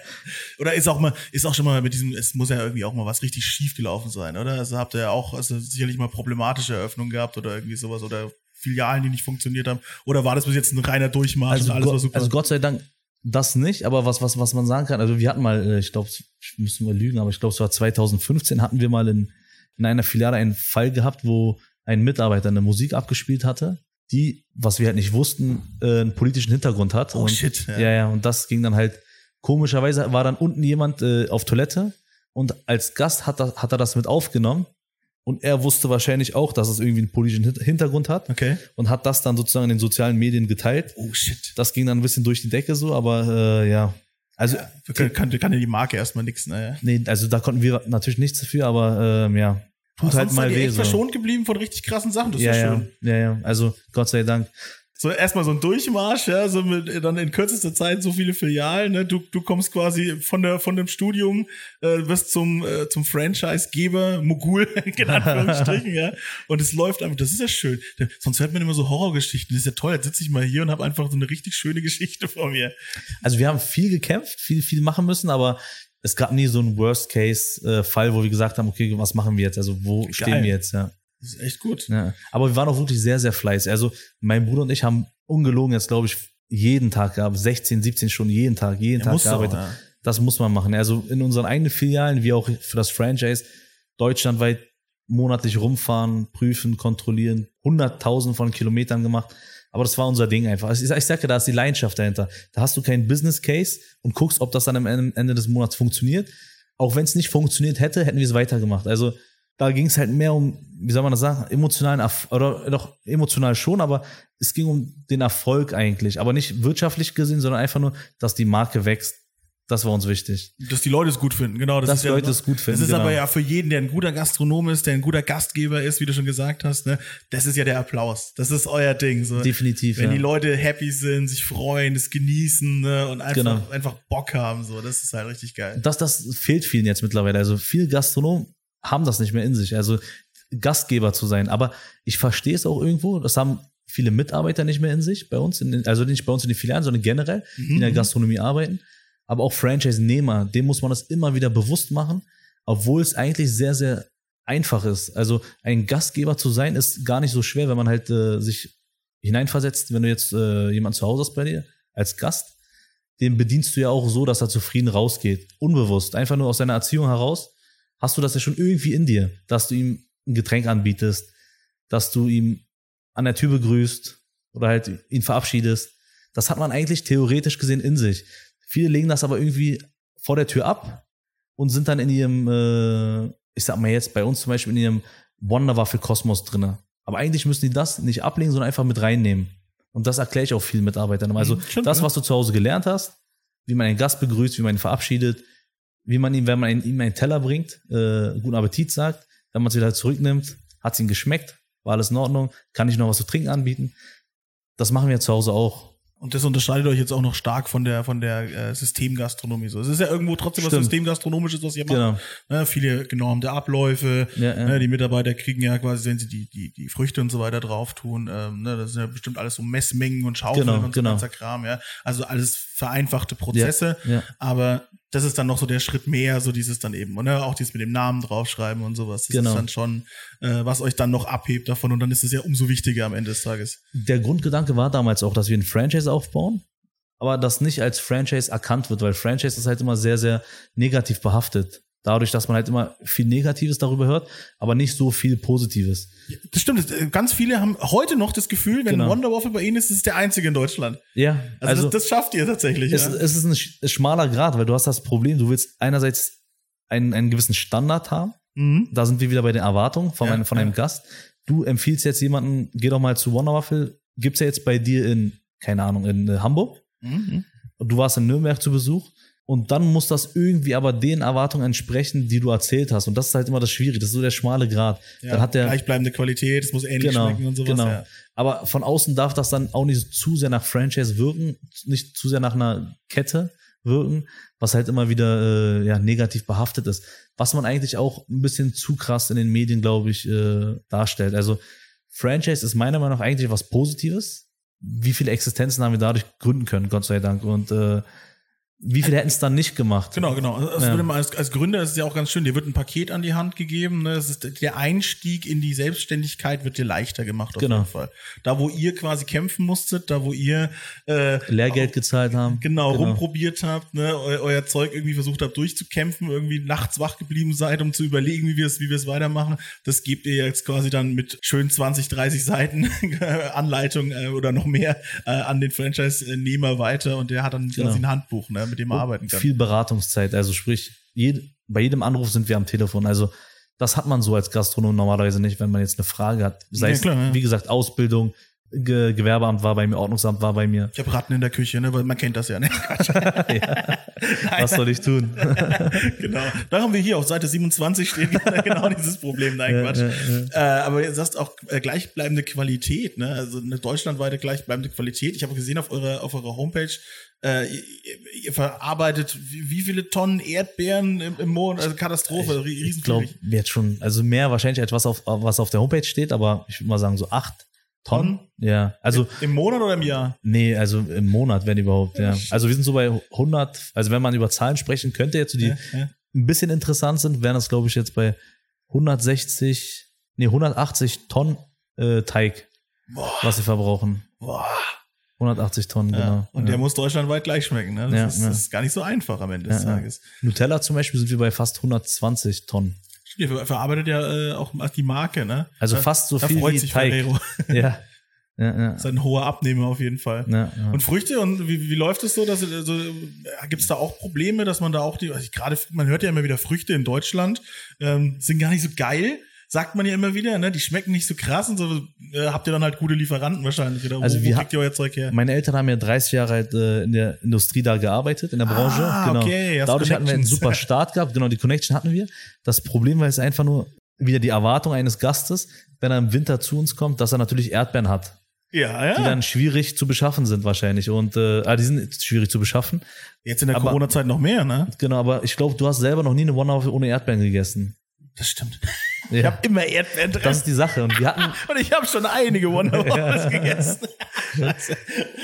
[LAUGHS] Oder ist auch mal, ist auch schon mal mit diesem, es muss ja irgendwie auch mal was richtig schief gelaufen sein, oder? Also habt ihr ja auch also sicherlich mal problematische Eröffnungen gehabt oder irgendwie sowas oder Filialen, die nicht funktioniert haben. Oder war das bis jetzt ein reiner Durchmarsch Also, und alles war super? also Gott sei Dank das nicht, aber was, was, was man sagen kann, also wir hatten mal, äh, ich glaube, ich müsste mal lügen, aber ich glaube, es war 2015, hatten wir mal in, in einer Filiale einen Fall gehabt, wo ein Mitarbeiter eine Musik abgespielt hatte, die, was wir halt nicht wussten, äh, einen politischen Hintergrund hat. Oh, und, shit, ja. Ja. ja, und das ging dann halt, komischerweise war dann unten jemand äh, auf Toilette und als Gast hat er, hat er das mit aufgenommen und er wusste wahrscheinlich auch, dass es irgendwie einen politischen Hin- Hintergrund hat okay. und hat das dann sozusagen in den sozialen Medien geteilt. Oh shit. Das ging dann ein bisschen durch die Decke so, aber äh, ja. Also, Kann, kann, kann ja die Marke erstmal nichts, naja. nee, also da konnten wir natürlich nichts dafür, aber ähm, ja. Tut halt mal weh. echt So. verschont geblieben von richtig krassen Sachen. Das ist Ja, ja, ja, schön. ja, ja. Also Gott sei Dank. So erstmal so ein Durchmarsch, ja, so mit dann in kürzester Zeit so viele Filialen, ne? Du, du kommst quasi von der von dem Studium, äh, wirst zum äh, zum Franchise-Geber, Mogul, [LAUGHS] in Anführungsstrichen, ja. Und es läuft einfach, das ist ja schön. Sonst hört man immer so Horrorgeschichten. Das ist ja toll. Jetzt sitze ich mal hier und habe einfach so eine richtig schöne Geschichte vor mir. Also wir haben viel gekämpft, viel, viel machen müssen, aber es gab nie so einen Worst-Case-Fall, wo wir gesagt haben, okay, was machen wir jetzt? Also wo stehen wir jetzt? Ja. Das ist echt gut. Ja. Aber wir waren auch wirklich sehr, sehr fleißig. Also mein Bruder und ich haben ungelogen jetzt, glaube ich, jeden Tag gehabt, 16, 17 Stunden jeden Tag, jeden Ja, Tag du auch, gearbeitet. ja. Das muss man machen. Also in unseren eigenen Filialen, wie auch für das Franchise, deutschlandweit monatlich rumfahren, prüfen, kontrollieren, hunderttausend von Kilometern gemacht. Aber das war unser Ding einfach. Also ich, sag- ich sage, da ist die Leidenschaft dahinter. Da hast du keinen Business Case und guckst, ob das dann am Ende Ende des Monats funktioniert. Auch wenn es nicht funktioniert hätte, hätten wir es weitergemacht. Also da ging es halt mehr um, wie soll man das sagen, emotionalen Erf oder doch emotional schon, aber es ging um den Erfolg eigentlich. Aber nicht wirtschaftlich gesehen, sondern einfach nur, dass die Marke wächst. Das war uns wichtig. Dass die Leute es gut finden, genau. Das Dass die ja, Leute es gut finden, Das ist genau. aber ja für jeden, der ein guter Gastronom ist, der ein guter Gastgeber ist, wie du schon gesagt hast, ne, das ist ja der Applaus. Das ist euer Ding. So. Definitiv, Wenn ja. die Leute happy sind, sich freuen, es genießen ne, und einfach, Genau. einfach Bock haben, so, das ist halt richtig geil. Das, das fehlt vielen jetzt mittlerweile. Also viele Gastronomen haben das nicht mehr in sich. Also Gastgeber zu sein. Aber ich verstehe es auch irgendwo. Das haben viele Mitarbeiter nicht mehr in sich bei uns. Den, also nicht bei uns in den Filialen, sondern generell, die in der Gastronomie arbeiten. Aber auch Franchise-Nehmer, dem muss man das immer wieder bewusst machen, obwohl es eigentlich sehr, sehr einfach ist. Also ein Gastgeber zu sein, ist gar nicht so schwer, wenn man halt äh, sich hineinversetzt, wenn du jetzt äh, jemand zu Hause hast bei dir als Gast, den bedienst du ja auch so, dass er zufrieden rausgeht. Unbewusst. Einfach nur aus seiner Erziehung heraus hast du das ja schon irgendwie in dir, dass du ihm ein Getränk anbietest, dass du ihm an der Tür begrüßt oder halt ihn verabschiedest. Das hat man eigentlich theoretisch gesehen in sich. Viele legen das aber irgendwie vor der Tür ab und sind dann in ihrem, äh, ich sag mal jetzt bei uns zum Beispiel in ihrem Wonderwaffel-Kosmos drinne. Aber eigentlich müssen die das nicht ablegen, sondern einfach mit reinnehmen. Und das erkläre ich auch vielen Mitarbeitern. Also stimmt, das, was du zu Hause gelernt hast, wie man einen Gast begrüßt, wie man ihn verabschiedet, wie man ihm, wenn man ihm einen Teller bringt, äh, guten Appetit sagt, wenn man es wieder zurücknimmt, hat es ihm geschmeckt, war alles in Ordnung, kann ich noch was zu trinken anbieten. Das machen wir zu Hause auch. Und das unterscheidet euch jetzt auch noch stark von der von der äh, Systemgastronomie. So, es ist ja irgendwo trotzdem was Stimmt. Systemgastronomisches, was ihr macht. Genau. Ne, viele genormte Abläufe. Ja, ja. Ne, die Mitarbeiter kriegen ja quasi, wenn sie die, die, die Früchte und so weiter drauf tun, ähm, ne, das sind ja bestimmt alles so Messmengen und Schaufeln Genau, und so genau. ganzer Kram, ja. Also alles vereinfachte Prozesse. Ja, ja. Aber das ist dann noch so der Schritt mehr, so dieses dann eben, und ne, auch dieses mit dem Namen draufschreiben und sowas. Das Genau. ist dann schon, äh, was euch dann noch abhebt davon und dann ist es ja umso wichtiger am Ende des Tages. Der Grundgedanke war damals auch, dass wir ein Franchise aufbauen, aber das nicht als Franchise erkannt wird, weil Franchise ist halt immer sehr, sehr negativ behaftet. Dadurch, dass man halt immer viel Negatives darüber hört, aber nicht so viel Positives. Das stimmt. das- Ganz viele haben heute noch das Gefühl, wenn Genau. Wonder Waffle bei ihnen ist, ist es der einzige in Deutschland. Ja, Also, das, das schafft ihr tatsächlich. es, ja. es ist ein sch- schmaler Grad, weil du hast das Problem, du willst einerseits einen, einen gewissen Standard haben. Mhm. Da sind wir wieder bei den Erwartungen von, Ja, einem, von einem ja. Gast. Du empfiehlst jetzt jemanden, geh doch mal zu Wonder Waffle. Gibt's ja jetzt bei dir in, keine Ahnung, in äh, Hamburg. Mhm. Und du warst in Nürnberg zu Besuch. Und dann muss das irgendwie aber den Erwartungen entsprechen, die du erzählt hast. Und das ist halt immer das Schwierige. Das ist so der schmale Grad. Ja, dann hat der, gleichbleibende Qualität, es muss ähnlich genau, schmecken und sowas. genau. Ja. Aber von außen darf das dann auch nicht zu sehr nach Franchise wirken, nicht zu sehr nach einer Kette wirken, was halt immer wieder äh, ja, negativ behaftet ist. Was man eigentlich auch ein bisschen zu krass in den Medien, glaube ich, äh, darstellt. Also Franchise ist meiner Meinung nach eigentlich was Positives. Wie viele Existenzen haben wir dadurch gründen können, Gott sei Dank. Und äh, wie viele hätten es dann nicht gemacht? Genau, genau. Also Ja. würde man als, als Gründer ist es ja auch ganz schön, dir wird ein Paket an die Hand gegeben. Ne? Das ist, der Einstieg in die Selbstständigkeit wird dir leichter gemacht auf Genau. jeden Fall. Da, wo ihr quasi kämpfen musstet, da, wo ihr äh, Lehrgeld gezahlt haben. genau, rumprobiert habt, ne, eu, euer Zeug irgendwie versucht habt durchzukämpfen, irgendwie nachts wach geblieben seid, um zu überlegen, wie wir es, wie wir es weitermachen. Das gebt ihr jetzt quasi dann mit schön 20, 30 Seiten [LAUGHS] Anleitung äh, oder noch mehr äh, an den Franchise-Nehmer weiter und der hat dann Genau. quasi ein Handbuch, ne, mit dem er arbeiten kann. Viel Beratungszeit, also sprich, jed, bei jedem Anruf sind wir am Telefon. Also das hat man so als Gastronom normalerweise nicht, wenn man jetzt eine Frage hat. Sei Ja, es, klar, ja. wie gesagt, Ausbildung, Ge Gewerbeamt war bei mir, Ordnungsamt war bei mir. Ich habe Ratten in der Küche, ne, weil man kennt das ja, ne? [LAUGHS] Was soll ich tun? [LAUGHS] genau. Da haben wir hier auf Seite 27 steht [LAUGHS] genau dieses Problem. Nein, Quatsch. Äh, aber du sagst auch äh, gleichbleibende Qualität, ne? Also eine deutschlandweite gleichbleibende Qualität. Ich habe gesehen auf eurer auf eurer Homepage, äh, ihr, ihr verarbeitet wie, viele Tonnen Erdbeeren im, im Monat, also Katastrophe, ri- Ich glaube, jetzt schon, also mehr wahrscheinlich als was auf, was auf der Homepage steht, aber ich würde mal sagen so acht Tonnen. Ja, also Im Monat oder im Jahr? Nee, also im Monat, wenn überhaupt, ja. Also wir sind so bei 100, also wenn man über Zahlen sprechen könnte, jetzt die Ja, ja. ein bisschen interessant sind, wären das glaube ich jetzt bei 160, nee, 180 Tonnen äh, Teig, Boah, was sie verbrauchen. boah. 180 Tonnen, Ja. genau. Und ja. der muss deutschlandweit gleich schmecken. Ne? Das, Ja, ist, das ist gar nicht so einfach am Ende des. Tages. Nutella zum Beispiel sind wir bei fast 120 Tonnen. Ihr ver- verarbeitet ja äh, auch die Marke, ne? Also Da- fast so viel freut wie sich Teig. Ferrero. [LAUGHS] Ja. Ja, ja. [LAUGHS] Das ist ein hoher Abnehmer auf jeden Fall. ja, ja. Und Früchte, und wie, wie läuft es so? Dass, also, Gibt es da auch Probleme, dass man da auch die, also gerade, man hört ja immer wieder, Früchte in Deutschland ähm, sind gar nicht so geil, sagt man ja immer wieder, ne? Die schmecken nicht so krass und so. Äh, habt ihr dann halt gute Lieferanten wahrscheinlich? Oder Also wo, wir wo kriegt ihr euer Zeug her? Meine Eltern haben ja 30 Jahre halt, äh, in der Industrie da gearbeitet, in der Branche. Ah, genau. okay, hast Dadurch hatten wir einen super [LAUGHS] Start gehabt. Genau, die Connection hatten wir. Das Problem war jetzt einfach nur wieder die Erwartung eines Gastes, wenn er im Winter zu uns kommt, dass er natürlich Erdbeeren hat, Ja, ja. die dann schwierig zu beschaffen sind wahrscheinlich. Und äh, ah, die sind schwierig zu beschaffen. Jetzt in der Corona-Zeit noch mehr, ne? Genau, aber ich glaube, du hast selber noch nie eine Wonder ohne Erdbeeren gegessen. Das stimmt. Ich Ja, habe immer Erdbeeren drin. das ist die Sache. Und wir hatten, [LAUGHS] und ich habe schon einige Wonder [LAUGHS] Waffles gegessen.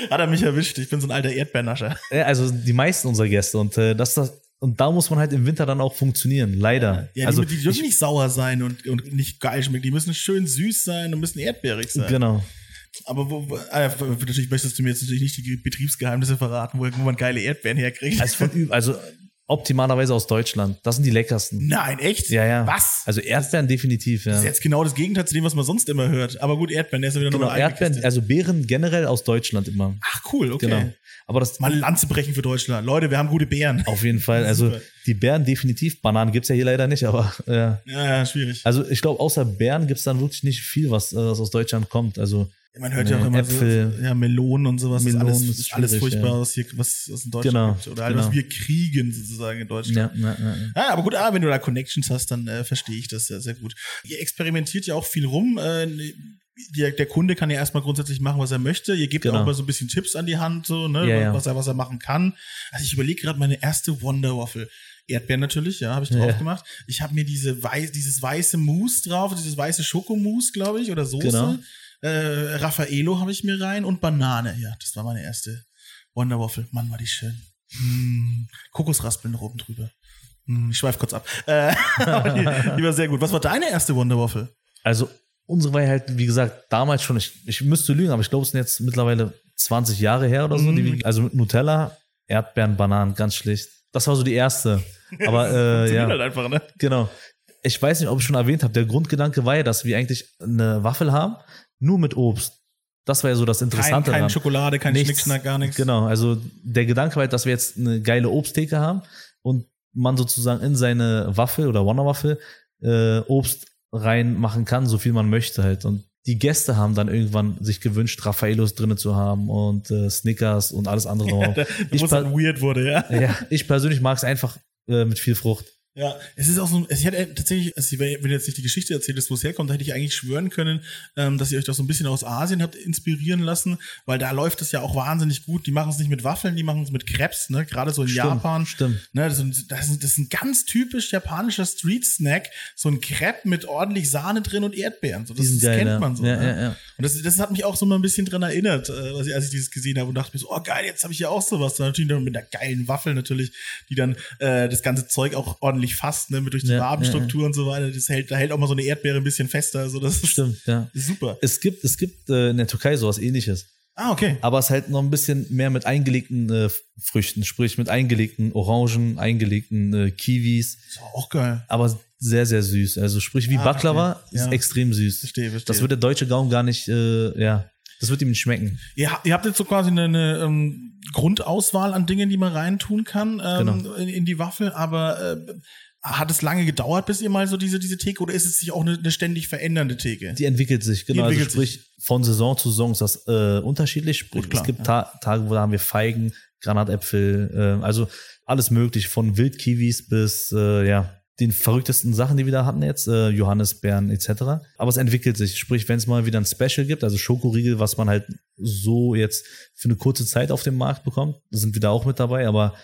Hat er mich erwischt. Ich bin so ein alter Erdbeernascher. äh, also die meisten unserer Gäste. Und äh, das, das und da muss man halt im Winter dann auch funktionieren. Leider. Ja, also die, die dürfen nicht sauer sein und, und nicht geil schmecken. Die müssen schön süß sein und müssen erdbeerig sein. genau. Aber wo, äh, natürlich möchtest du mir jetzt natürlich nicht die Betriebsgeheimnisse verraten, wo, wo man geile Erdbeeren herkriegt. Also, von, also optimalerweise aus Deutschland. Das sind die leckersten. Nein, echt? Ja, ja. Was? Also Erdbeeren definitiv, ja. Das ist jetzt genau das Gegenteil zu dem, was man sonst immer hört. Aber gut, Erdbeeren, der ist ja wieder Genau, eigene Erdbeeren, also Beeren generell aus Deutschland immer. Ach, cool, okay. Genau. Aber das Mal Lanze brechen für Deutschland. Leute, wir haben gute Beeren. auf jeden Fall, also die Beeren definitiv. Bananen gibt's ja hier leider nicht, aber ja. Ja, ja, schwierig. Also ich glaube, außer Beeren gibt's dann wirklich nicht viel, was, äh, was aus Deutschland kommt. Also Man hört ja auch Nee, immer Äpfel. so, ja, Melonen und sowas. Melonen das ist alles, ist alles furchtbar, ja. was hier, was, was in Deutschland Genau, gibt. Oder halt, was genau. wir kriegen sozusagen in Deutschland. ja, ja, ja. Ja, aber gut, ah, wenn du da Connections hast, dann äh, verstehe ich das sehr, sehr gut. Ihr experimentiert ja auch viel rum. Äh, der, der Kunde kann ja erstmal grundsätzlich machen, was er möchte. Ihr gebt Genau. auch mal so ein bisschen Tipps an die Hand, so, ne, Ja, ja. was er, was er machen kann. Also ich überlege gerade meine erste Wonder Waffle. Erdbeeren natürlich, ja, habe ich drauf Ja. gemacht. Ich habe mir diese weiß, dieses weiße Mousse drauf, dieses weiße Schokomousse, glaube ich, oder Soße. Genau. Äh, Raffaello habe ich mir rein und Banane. Ja, das war meine erste Wonder Waffle. Mann, war die schön. Hm, Kokosraspeln noch oben drüber. Hm, ich schweife kurz ab. Äh, [LAUGHS] die, die war sehr gut. Was war deine erste Wonder Waffle? Also unsere war halt, wie gesagt, damals schon, ich, ich müsste lügen, aber ich glaube, es sind jetzt mittlerweile 20 Jahre her oder so. Die, also mit Nutella, Erdbeeren, Bananen, ganz schlicht. Das war so die erste. Aber [LAUGHS] äh, ja, halt einfach, ne? genau. Ich weiß nicht, ob ich schon erwähnt habe, der Grundgedanke war ja, dass wir eigentlich eine Waffel haben, nur mit Obst. Das war ja so das Kein, Interessante keine daran. Schokolade, kein Nichts. Schnickschnack, gar nichts. Genau, also der Gedanke war halt, dass wir jetzt eine geile Obsttheke haben und man sozusagen in seine Waffel oder Wonderwaffel äh, Obst reinmachen kann, so viel man möchte halt. Und die Gäste haben dann irgendwann sich gewünscht, Raffaellos drinne zu haben und äh, Snickers und alles andere [LAUGHS] ich, Wo es per dann weird wurde, ja. ja, ich persönlich mag es einfach äh, mit viel Frucht. Ja, es ist auch so, ich hätte tatsächlich, also wenn du jetzt nicht die Geschichte erzählst, wo es herkommt, da hätte ich eigentlich schwören können, ähm, dass ihr euch das so ein bisschen aus Asien habt inspirieren lassen, weil da läuft es ja auch wahnsinnig gut. Die machen es nicht mit Waffeln, die machen es mit Crepes, ne? Gerade so in Stimmt, Japan. stimmt. Ne, das, ist, das, ist, ein ganz typisch japanischer Street-Snack, so ein Crepe mit ordentlich Sahne drin und Erdbeeren. So, das, das geil, kennt man so. Ja, ne? ja, ja. Und das, das hat mich auch so mal ein bisschen dran erinnert, äh, als ich, als ich dieses gesehen habe und dachte mir so, oh geil, jetzt habe ich ja auch sowas. Dann natürlich mit einer geilen Waffel natürlich, die dann äh, das ganze Zeug auch ordentlich fasst, ne, mit durch die Ja, Wabenstruktur und so weiter. Das hält, da hält auch mal so eine Erdbeere ein bisschen fester. Also das ist, Stimmt, ja. ist [LAUGHS] super. Es gibt, es gibt äh, in der Türkei sowas ähnliches. Ah, okay. aber es halt noch ein bisschen mehr mit eingelegten äh, Früchten, sprich mit eingelegten Orangen, eingelegten äh, Kiwis, Ist auch geil. aber sehr, sehr süß. Also sprich wie Ah, Baklava verstehe. ist Ja. extrem süß. Verstehe, verstehe. Das wird der deutsche Gaumen gar nicht, äh, ja, das wird ihm nicht schmecken. Ihr, ihr habt jetzt so quasi eine, eine ähm, Grundauswahl an Dingen, die man reintun kann ähm, Genau. in, in die Waffel, aber äh, hat es lange gedauert, bis ihr mal so diese, diese Theke oder ist es sich auch eine, eine ständig verändernde Theke? Die entwickelt sich, genau. entwickelt also sprich, von Saison zu Saison ist das äh, unterschiedlich. Sprich, Gut, klar, es gibt Ta Tage, wo da haben wir Feigen, Granatäpfel, äh, also alles möglich, von Wildkiwis bis äh, ja den verrücktesten Sachen, die wir da hatten jetzt, äh, Johannisbeeren etc. Aber es entwickelt sich. Sprich, wenn es mal wieder ein Special gibt, also Schokoriegel, was man halt so jetzt für eine kurze Zeit auf dem Markt bekommt, sind wir da auch mit dabei. Aber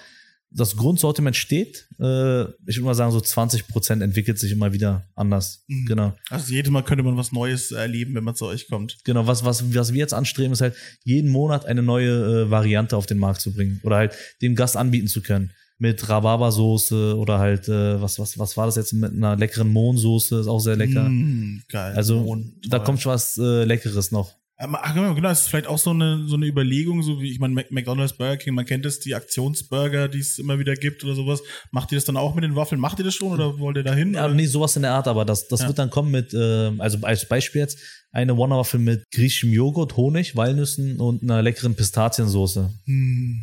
das Grundsortiment steht. Äh, ich würde mal sagen, so 20 Prozent entwickelt sich immer wieder anders. Mhm. Genau. Also jedes Mal könnte man was Neues erleben, wenn man zu euch kommt. Genau, was, was, was wir jetzt anstreben, ist halt, jeden Monat eine neue äh, Variante auf den Markt zu bringen. Oder halt dem Gast anbieten zu können. Mit Rhabarbersoße oder halt, äh, was, was, was war das jetzt mit einer leckeren Mohnsoße, ist auch sehr lecker. Mm, geil. Also, Und da kommt schon was äh, Leckeres noch. Ähm, ach, genau, genau, das ist vielleicht auch so eine, so eine Überlegung, so wie, ich meine, McDonalds, Burger King, man kennt es, die Aktionsburger, die es immer wieder gibt oder sowas. Macht ihr das dann auch mit den Waffeln? Macht ihr das schon oder wollt ihr da hin? Ja, nee, sowas in der Art, aber das, das Ja. wird dann kommen mit, äh, also als Beispiel jetzt, eine Wonderwaffel mit griechischem Joghurt, Honig, Walnüssen und einer leckeren Pistaziensoße. Hm,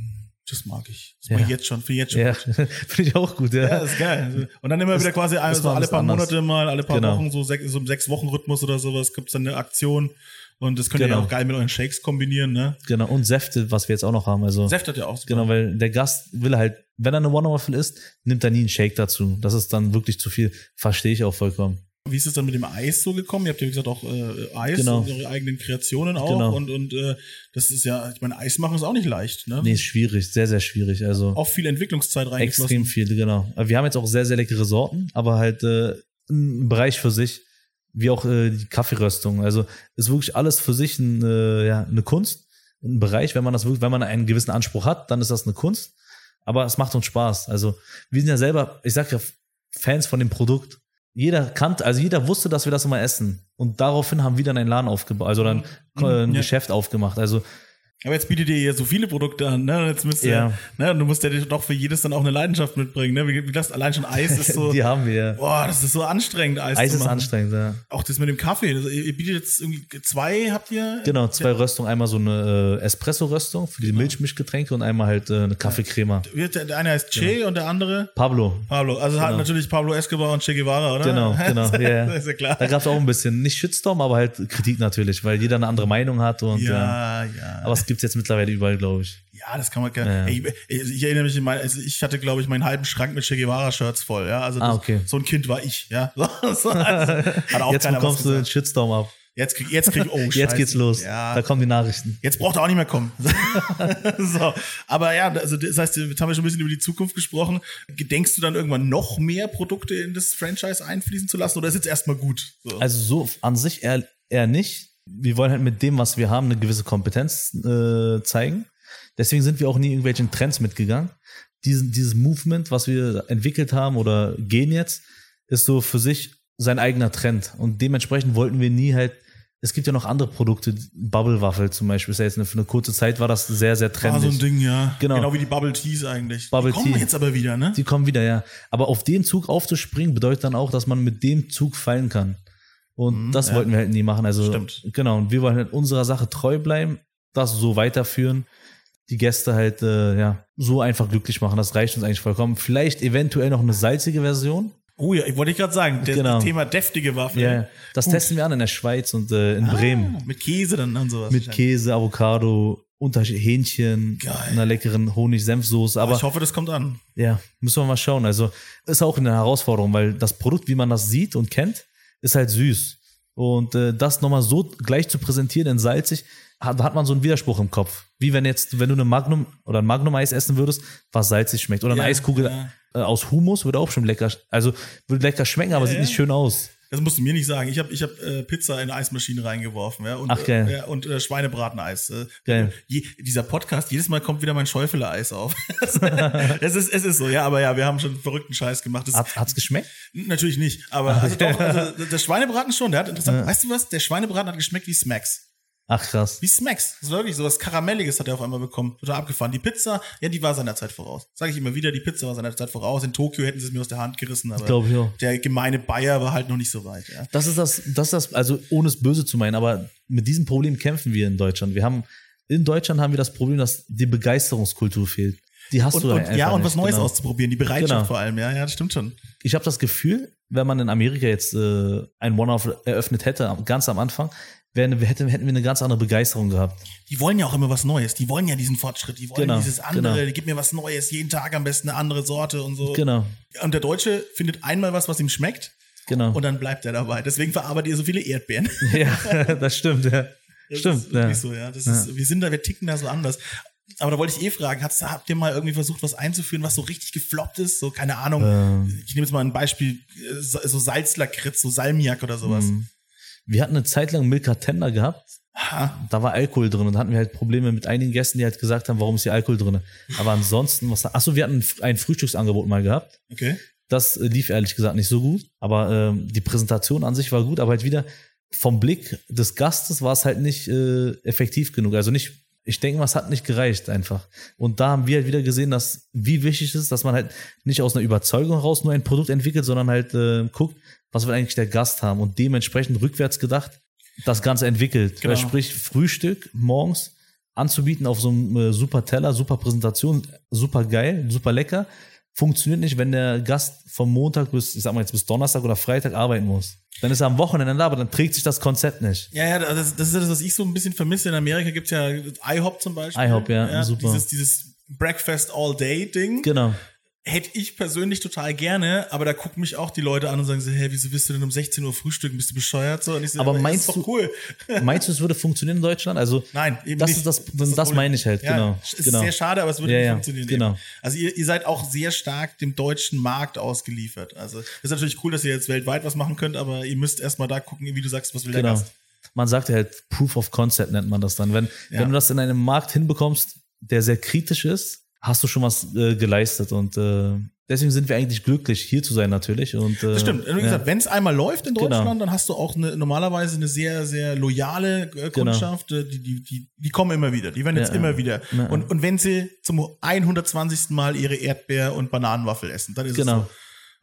das mag ich. Das Ja. mag ich jetzt schon, finde ich jetzt schon Ja, gut. [LAUGHS] finde ich auch gut, ja. Ja, ist geil. Und dann immer Das- wieder quasi also alle paar anders. Monate mal, alle paar Genau. Wochen, so, sechs, so im Sechs-Wochen-Rhythmus oder sowas, gibt's dann eine Aktion. Und das könnt ihr Genau. ja auch geil mit euren Shakes kombinieren, ne? Genau, und Säfte, was wir jetzt auch noch haben. Also, Säft hat ja auch super. Genau, weil der Gast will halt, wenn er eine Wonderwaffel isst, nimmt er nie einen Shake dazu. Das ist dann wirklich zu viel. Verstehe ich auch vollkommen. Wie ist es dann mit dem Eis so gekommen? Ihr habt ja, wie gesagt, auch äh, Eis Genau. und eure eigenen Kreationen auch. Genau. Und, und äh, das ist ja, ich meine, Eis machen ist auch nicht leicht, ne? Nee, ist schwierig, sehr, sehr schwierig. Also Auch viel Entwicklungszeit reingeflossen. extrem viel, genau. Wir haben jetzt auch sehr, sehr leckere Sorten, aber halt äh, ein Bereich für sich, wie auch äh, die Kaffeeröstung. Also ist wirklich alles für sich ein, äh, ja, eine Kunst, ein Bereich. Wenn man das wirklich, wenn man einen gewissen Anspruch hat, dann ist das eine Kunst. Aber es macht uns Spaß. Also wir sind ja selber, ich sag ja, Fans von dem Produkt. Jeder kannte, also jeder wusste, dass wir das immer essen. Und daraufhin haben wir dann einen Laden aufgebaut, also dann Mhm, ein ja. Geschäft aufgemacht. Also Aber jetzt bietet ihr ja so viele Produkte an, ne? Und Jetzt müsst ihr, Ja. ne? Und du musst ja doch für jedes dann auch eine Leidenschaft mitbringen, ne? Wie, das allein schon Eis ist [LAUGHS] so, die haben wir. boah, das ist so anstrengend, Eis, Eis zu ist machen. anstrengend, ja. Auch das mit dem Kaffee. Also, ihr bietet jetzt irgendwie zwei, habt ihr? Genau, zwei Röstungen. Einmal so eine äh, Espresso-Röstung für die Milchmischgetränke und einmal halt äh, eine Kaffeecrema. Der der eine heißt Che und der andere Pablo. Pablo. Also hat Genau. natürlich Pablo Escobar und Che Guevara, oder? Genau, genau. [LAUGHS] Ja, ja. das ist ja klar. Da gab es auch ein bisschen, nicht Shitstorm, aber halt Kritik natürlich, weil jeder eine andere Meinung hat und ja. Ja, ja. Aber es gibt's jetzt mittlerweile überall, glaube ich. Ja, das kann man gar Ja. ich, ich erinnere mich, in mein, also ich hatte, glaube ich, meinen halben Schrank mit Che Guevara-Shirts voll. Ja, also Ah, das, okay. so ein Kind war ich. Ja, [LAUGHS] so, so, also, jetzt bekommst du den. Shitstorm ab. Jetzt krieg, jetzt krieg, oh, [LAUGHS] Jetzt geht's los. Ja, Da kommen die Nachrichten. Jetzt braucht er auch nicht mehr kommen. [LAUGHS] so, aber ja, also das heißt, jetzt haben wir schon ein bisschen über die Zukunft gesprochen. Gedenkst du dann irgendwann noch mehr Produkte in das Franchise einfließen zu lassen oder ist jetzt erstmal gut? So. Also so an sich eher, eher nicht. Wir wollen halt mit dem, was wir haben, eine gewisse Kompetenz äh, zeigen. Deswegen sind wir auch nie irgendwelchen Trends mitgegangen. Diesen, dieses Movement, was wir entwickelt haben oder gehen jetzt, ist so für sich sein eigener Trend. Und dementsprechend wollten wir nie halt es gibt ja noch andere Produkte, Bubble Waffel zum Beispiel, ist ja jetzt eine, für eine kurze Zeit war das sehr, sehr War so ein trendig. Ding, ja. Genau. Genau wie die Bubble Teas eigentlich. Bubble die kommen Tea. jetzt aber wieder, ne? Die kommen wieder, ja. Aber auf den Zug aufzuspringen, bedeutet dann auch, dass man mit dem Zug fallen kann. Und das Mhm, ja. wollten wir halt nie machen. Also, Stimmt. genau. Und wir wollen halt unserer Sache treu bleiben, das so weiterführen, die Gäste halt, äh, ja, so einfach glücklich machen. Das reicht uns eigentlich vollkommen. Vielleicht eventuell noch eine salzige Version. Oh ja, ich wollte gerade sagen, das Genau. Thema deftige Waffe. Ja, das testen wir an in der Schweiz und äh, in Bremen. Ah, mit Käse dann und sowas. Mit Käse, Avocado, Unterschied, Hähnchen, Geil. einer leckeren Honig-Senfsoße. Aber Aber ich hoffe, das kommt an. ja, müssen wir mal schauen. Also ist auch eine Herausforderung, weil das Produkt, wie man das sieht und kennt, ist halt süß. Und äh, das nochmal so gleich zu präsentieren in salzig, hat, hat man so einen Widerspruch im Kopf. Wie wenn jetzt, wenn du eine Magnum oder ein Magnum-Eis essen würdest, was salzig schmeckt. Oder eine Ja, Eiskugel ja. äh, aus Humus würde auch schon lecker, also würde lecker schmecken, aber Ja, sieht nicht schön aus. Das musst du mir nicht sagen. Ich habe ich hab, äh, Pizza in eine Eismaschine reingeworfen. Ja, und, Ach, geil. Äh, ja, und äh, Schweinebrateneis. Äh, Geil. Je, dieser Podcast, jedes Mal kommt wieder mein Schäufele-Eis auf. [LAUGHS] es, ist, es ist so, ja, aber ja, wir haben schon verrückten Scheiß gemacht. Das, Hat, hat's geschmeckt? Natürlich nicht, aber also doch, also, der Schweinebraten schon, der hat interessant. Weißt du was? Der Schweinebraten hat geschmeckt wie Smacks. Ach krass. Wie Smacks. Das ist wirklich so was Karamelliges hat er auf einmal bekommen. Total abgefahren. Die Pizza, ja, die war seiner Zeit voraus. Sage ich immer wieder, die Pizza war seiner Zeit voraus. In Tokio hätten sie es mir aus der Hand gerissen, aber Glaub ich auch. der gemeine Bayer war halt noch nicht so weit. Ja. Das ist das, das ist das, also ohne es böse zu meinen, aber mit diesem Problem kämpfen wir in Deutschland. Wir haben, in Deutschland haben wir das Problem, dass die Begeisterungskultur fehlt. Die hast Und, du und, einfach ja, und nicht, was Neues genau. auszuprobieren, die Bereitschaft Genau. vor allem, ja, ja, das stimmt schon. Ich habe das Gefühl, wenn man in Amerika jetzt äh, ein One-Off eröffnet hätte, ganz am Anfang, wären, wir hätten, hätten wir eine ganz andere Begeisterung gehabt. Die wollen ja auch immer was Neues, die wollen ja diesen Fortschritt, die wollen Genau, dieses andere, genau. die gib mir was Neues, jeden Tag am besten eine andere Sorte und so. Genau, Und der Deutsche findet einmal was, was ihm schmeckt genau. und dann bleibt er dabei. Deswegen verarbeitet ihr so viele Erdbeeren. [LAUGHS] ja, das stimmt, ja. Das Stimmt, ist wirklich ja. so, ja. Das ist, wir sind da, wir ticken da so anders. Aber da wollte ich eh fragen, habt, habt ihr mal irgendwie versucht, was einzuführen, was so richtig gefloppt ist? So, keine Ahnung. Ähm. Ich nehme jetzt mal ein Beispiel, äh, so so Salzlakritz, so Salmiak oder sowas. Mhm. Wir hatten eine Zeit lang Milka Tender gehabt. Ha. Da war Alkohol drin und hatten wir halt Probleme mit einigen Gästen, die halt gesagt haben, warum ist hier Alkohol drin? Aber ansonsten, was, achso, wir hatten ein Frühstücksangebot mal gehabt. Okay. Das lief ehrlich gesagt nicht so gut, aber ähm, die Präsentation an sich war gut, aber halt wieder vom Blick des Gastes war es halt nicht äh, effektiv genug. Also nicht, ich denke mal, es hat nicht gereicht einfach. Und da haben wir halt wieder gesehen, dass wie wichtig es ist, dass man halt nicht aus einer Überzeugung heraus nur ein Produkt entwickelt, sondern halt äh, guckt, was will eigentlich der Gast haben und dementsprechend rückwärts gedacht das Ganze entwickelt. Genau. Sprich, Frühstück morgens anzubieten auf so einem äh, super Teller, super Präsentation, super geil, super lecker, funktioniert nicht, wenn der Gast vom Montag bis, ich sag mal jetzt bis Donnerstag oder Freitag arbeiten muss. Dann ist er am Wochenende da, aber dann trägt sich das Konzept nicht. Ja, ja, das, das ist das, was ich so ein bisschen vermisse. In Amerika gibt's ja IHOP zum Beispiel. IHOP, ja, super. Dieses, dieses Breakfast All Day Ding. Genau. Hätte ich persönlich total gerne, aber da gucken mich auch die Leute an und sagen so, hey, wieso willst du denn um 16 Uhr frühstücken? Bist du bescheuert? So, und ich so, Aber das meinst du- cool. [LAUGHS] Meinst du, es würde funktionieren in Deutschland? Also, Nein, eben das nicht. ist das, das, Problem. meine ich halt, Ja, genau. Es ist genau. sehr schade, aber es würde Ja, nicht ja, funktionieren. genau. Eben. Also ihr, ihr seid auch sehr stark dem deutschen Markt ausgeliefert. Also es ist natürlich cool, dass ihr jetzt weltweit was machen könnt, aber ihr müsst erstmal da gucken, wie du sagst, was will der Genau. Gast. Man sagt ja halt Proof of Concept nennt man das dann. Wenn, wenn du das in einem Markt hinbekommst, der sehr kritisch ist, hast du schon was äh, geleistet und äh, deswegen sind wir eigentlich glücklich, hier zu sein natürlich. Und, äh, Das stimmt. Wie ja. wenn es einmal läuft in Genau. Deutschland, dann hast du auch eine, normalerweise eine sehr, sehr loyale äh, Kundschaft. äh, Die, die, die, die kommen immer wieder. Die werden jetzt Genau. Ja, immer wieder. Ja. Und, und wenn sie zum 120. Mal ihre Erdbeer- und Bananenwaffel essen, dann ist Genau. es so.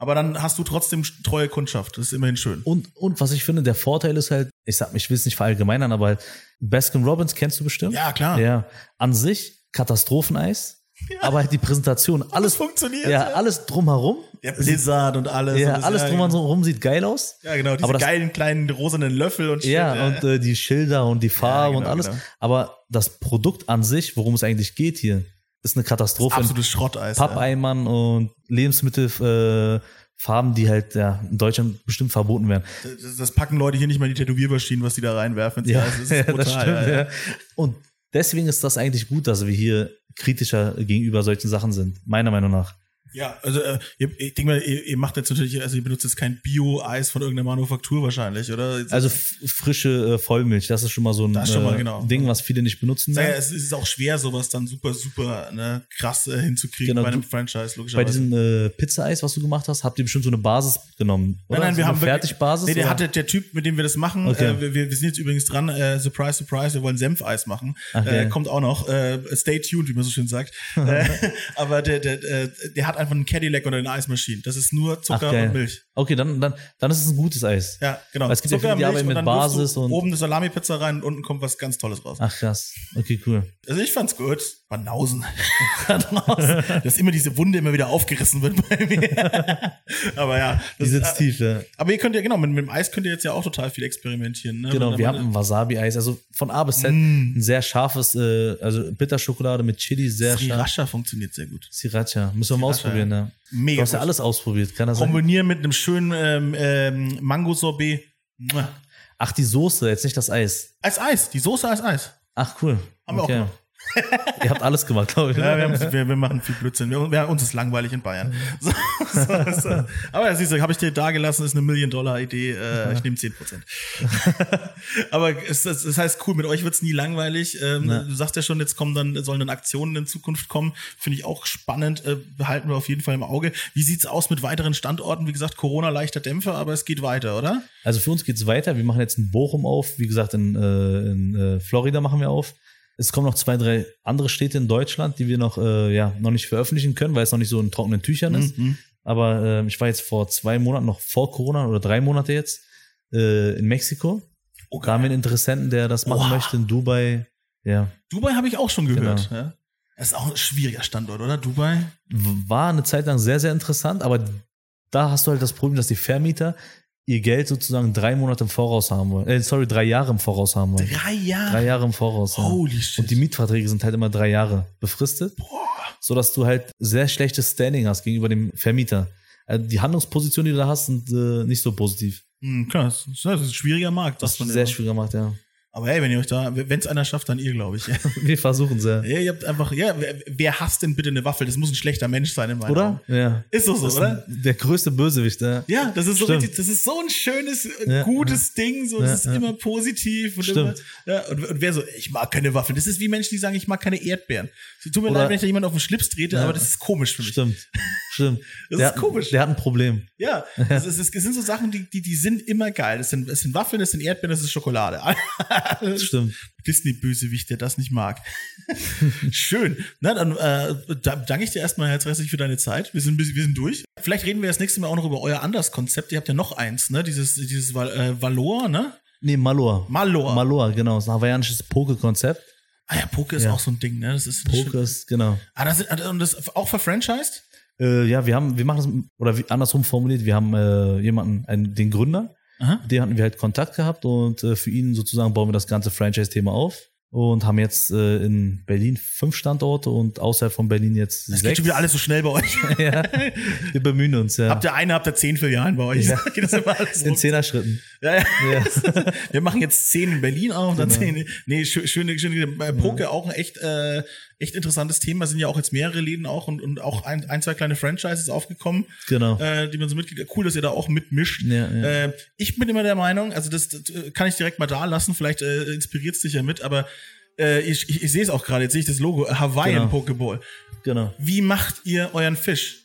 Aber dann hast du trotzdem treue Kundschaft. Das ist immerhin schön. Und, und was ich finde, der Vorteil ist halt, ich sag, ich will es nicht verallgemeinern, aber halt, Baskin Robbins kennst du bestimmt? Ja, klar. Ja. An sich Katastropheneis, [LAUGHS] aber die Präsentation, alles funktioniert, Ja, ja. alles drumherum. Der Blizzard und alles. Ja, und das- alles ja, drumherum sieht geil aus. Ja, genau. Diese Aber das- geilen kleinen rosanen Löffel und shit, Ja, und äh, die Schilder und die Farben genau, und alles. genau. Aber das Produkt an sich, worum es eigentlich geht hier, ist eine Katastrophe. in absolutes Schrotteis. ja. Pappeimern und Lebensmittel, äh, Farben, die halt ja, in Deutschland bestimmt verboten werden. Das, das packen Leute hier nicht mal in die Tätowiermaschinen, was die da reinwerfen. das ist [LAUGHS] ja, brutal. ja, ja. Und deswegen ist das eigentlich gut, dass wir hier kritischer gegenüber solchen Sachen sind, meiner Meinung nach. Ja, also äh, ihr, ich denke mal, ihr, ihr macht jetzt natürlich, also ihr benutzt jetzt kein Bio-Eis von irgendeiner Manufaktur wahrscheinlich, oder? Also frische äh, Vollmilch, das ist schon mal so ein mal äh, genau. Ding, was viele nicht benutzen. Naja, es ist auch schwer, sowas dann super, super ne, krass äh, hinzukriegen Genau, bei einem du- Franchise, Bei logischerweise. diesem äh, Pizza-Eis, was du gemacht hast, habt ihr bestimmt so eine Basis genommen, oder? Nein, nein, so wir haben Fertigbasis. Nee, der oder? hatte der Typ, mit dem wir das machen. Okay. Äh, wir, wir sind jetzt übrigens dran. Äh, surprise, surprise. Wir wollen Senfeis machen. Ach, äh, geil. kommt auch noch. Äh, stay tuned, wie man so schön sagt. [LAUGHS] äh, aber der, der, der, der hat einfach einen Cadillac oder eine Eismaschine. Das ist nur Ach, Zucker geil. und Milch. Okay, dann, dann, dann ist es ein gutes Eis. Ja, genau. Weil es gibt ja viele, die arbeiten mit Basis und- oben eine Salami-Pizza rein und unten kommt was ganz Tolles raus. Ach krass. Okay, cool. Also ich fand's gut. Banausen. [LAUGHS] Dass immer diese Wunde immer wieder aufgerissen wird bei mir. [LAUGHS] aber ja. Die das- sitzt tief, ja. Aber ihr könnt ja, genau, mit, mit dem Eis könnt ihr jetzt ja auch total viel experimentieren. Ne? Genau, wir haben ein Wasabi-Eis, also von A bis Z Mm. ein sehr scharfes, äh, also Bitterschokolade mit Chili, sehr scharf. Sriracha funktioniert sehr gut. Sriracha, müssen wir mal Sriracha, ausprobieren, ja. Mega Du hast ja alles ausprobiert, kann das sein? Kombinieren mit einem schönen ähm, ähm, Mango-Sorbet. Ach, die Soße, jetzt nicht das Eis. Als Eis, die Soße als Eis. Ach, cool. Haben wir auch gemacht. [LAUGHS] Ihr habt alles gemacht, glaube ich. Ja, wir, haben, wir, wir machen viel Blödsinn. Wir, wir, uns ist langweilig in Bayern. So, so, so. Aber siehst du, habe ich dir da gelassen, ist eine Million-Dollar-Idee. Äh, ich nehme 10 Prozent. [LAUGHS] Aber es, es, das heißt, cool, mit euch wird's nie langweilig. Ähm, Ja. Du sagst ja schon, jetzt kommen dann, sollen dann Aktionen in Zukunft kommen. Finde ich auch spannend. Äh, behalten wir auf jeden Fall im Auge. Wie sieht's aus mit weiteren Standorten? Wie gesagt, Corona leichter Dämpfer, aber es geht weiter, oder? Also für uns geht's weiter. Wir machen jetzt in Bochum auf. Wie gesagt, in, äh, in äh, Florida machen wir auf. Es kommen noch zwei, drei andere Städte in Deutschland, die wir noch, äh, ja, noch nicht veröffentlichen können, weil es noch nicht so in trockenen Tüchern ist. Mhm. Aber äh, ich war jetzt vor zwei Monaten, noch vor Corona oder drei Monate jetzt, äh, in Mexiko. Oh, Da haben wir einen Interessenten, der das machen Oha. möchte in Dubai. Ja. Dubai habe ich auch schon gehört. Genau. Ja? Das ist auch ein schwieriger Standort, oder? Dubai? War eine Zeit lang sehr, sehr interessant, aber da hast du halt das Problem, dass die Vermieter ihr Geld sozusagen drei Monate im Voraus haben wollen. Äh, sorry, drei Jahre im Voraus haben wollen. Drei Jahre. Drei Jahre im Voraus. Ja. Holy shit. Und die Mietverträge sind halt immer drei Jahre befristet, so dass du halt sehr schlechtes Standing hast gegenüber dem Vermieter. Also die Handlungspositionen, die du da hast, sind äh, nicht so positiv. Hm, klar, das ist, ein schwieriger Markt. Das ist sehr immer. schwierig gemacht, ja. Aber hey, wenn ihr euch da, wenn es einer schafft, dann ihr, glaube ich. [LAUGHS] Wir versuchen sehr. Ja, ihr habt einfach, ja, wer, wer hasst denn bitte eine Waffel? Das muss ein schlechter Mensch sein in meinen Augen. Oder? Ja. Ist doch so, ist oder? der größte Bösewicht, ja. Ja, das ist so Stimmt. richtig, das ist so ein schönes, äh, Ja, gutes Ding, so, Ja, das ist ja. immer positiv und Stimmt. immer, ja, und, und wer so, ich mag keine Waffeln. Das ist wie Menschen, die sagen, ich mag keine Erdbeeren. Es Tut mir Oder- leid, wenn ich da jemand auf den Schlips trete, Ja. aber das ist komisch für mich. Stimmt. Stimmt. [LAUGHS] Das der ist hat, komisch. Der hat ein Problem. Ja, [LAUGHS] das, ist, es sind so Sachen, die, die, die sind immer geil. Das sind, das sind Waffeln, das sind Erdbeeren, das ist Schokolade. Stimmt. Disney-Bösewicht, der das nicht mag. [LAUGHS] Schön. Na, dann äh, da danke ich dir erstmal herzlich für deine Zeit. Wir sind, wir sind durch. Vielleicht reden wir das nächste Mal auch noch über euer anderes Konzept. Ihr habt ja noch eins, ne? Dieses, dieses Val äh, Valor, ne? Nee, Malor. Malor. Malor, genau. Das ist ein hawaiianisches Poke-Konzept. ah ja, Poke ist Ja. auch so ein Ding, ne? Das ist Poke ist, genau. Ah, das sind, und das auch verfranchised? Äh, ja, wir haben, wir machen das, oder wie, andersrum formuliert, wir haben äh, jemanden, einen, den Gründer, Aha. mit dem hatten wir halt Kontakt gehabt und äh, für ihn sozusagen bauen wir das ganze Franchise-Thema auf und haben jetzt äh, in Berlin fünf Standorte und außerhalb von Berlin jetzt Das geht sechs. schon wieder alles so schnell bei euch. [LAUGHS] ja, wir bemühen uns, ja. Habt ihr eine, habt ihr zehn Filialen bei euch? Ja. [LAUGHS] Geht das immer alles in? Zehner-Schritten. Ja, ja. Ja. [LAUGHS] Wir machen jetzt zehn in Berlin auch, dann Genau. zehn. Nee, schö- schöne, schöne äh, Poke auch ein echt, äh, echt interessantes Thema. Sind ja auch jetzt mehrere Läden auch und, und auch ein, ein, zwei kleine Franchises aufgekommen, Genau. äh, die man so mitkriegt. Cool, dass ihr da auch mitmischt. Ja, ja. Äh, ich bin immer der Meinung, also das, das äh, kann ich direkt mal da lassen, vielleicht äh, inspiriert es dich ja mit, aber äh, ich, ich, ich sehe es auch gerade, jetzt sehe ich das Logo, äh, Hawaiian Genau. Pokeball. Genau. Wie macht ihr euren Fisch?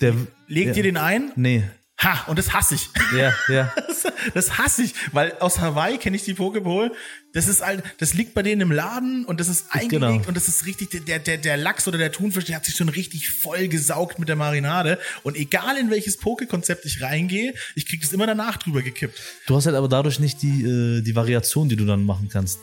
Der, Legt ja. ihr den ein? Nee. Ha, und das hasse ich. Ja, ja. Das, [LAUGHS] das hasse ich, weil aus Hawaii kenne ich die Pokeball. Das ist halt, das liegt bei denen im Laden und das ist eingelegt Genau. und das ist richtig, der, der, der Lachs oder der Thunfisch, der hat sich schon richtig voll gesaugt mit der Marinade. Und egal in welches Poke-Konzept ich reingehe, ich krieg das immer danach drüber gekippt. Du hast halt aber dadurch nicht die, äh, die Variation, die du dann machen kannst.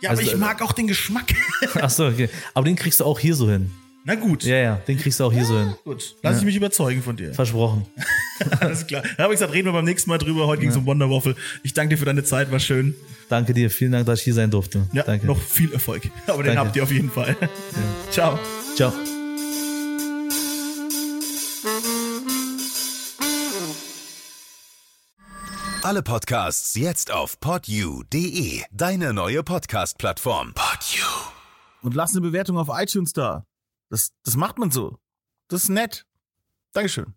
Ja, Also, aber ich äh, mag auch den Geschmack. [LAUGHS] Ach so, okay. Aber den kriegst du auch hier so hin. Na gut. Ja, ja, den kriegst du auch hier so hin. Gut. Lass ich mich überzeugen von dir. Versprochen. [LAUGHS] Alles klar. Da habe ich gesagt, reden wir beim nächsten Mal drüber. Heute ging es um Wonder Waffle. Ich danke dir für deine Zeit, war schön. Danke dir. Vielen Dank, dass ich hier sein durfte. Ja, Danke. noch viel Erfolg. [LAUGHS] Aber den Danke. habt ihr auf jeden Fall. Ciao. Ciao. Alle Podcasts jetzt auf podyou.de, deine neue Podcast-Plattform. Podyou. Und lass eine Bewertung auf iTunes da. Das, das macht man so. Das ist nett. Dankeschön.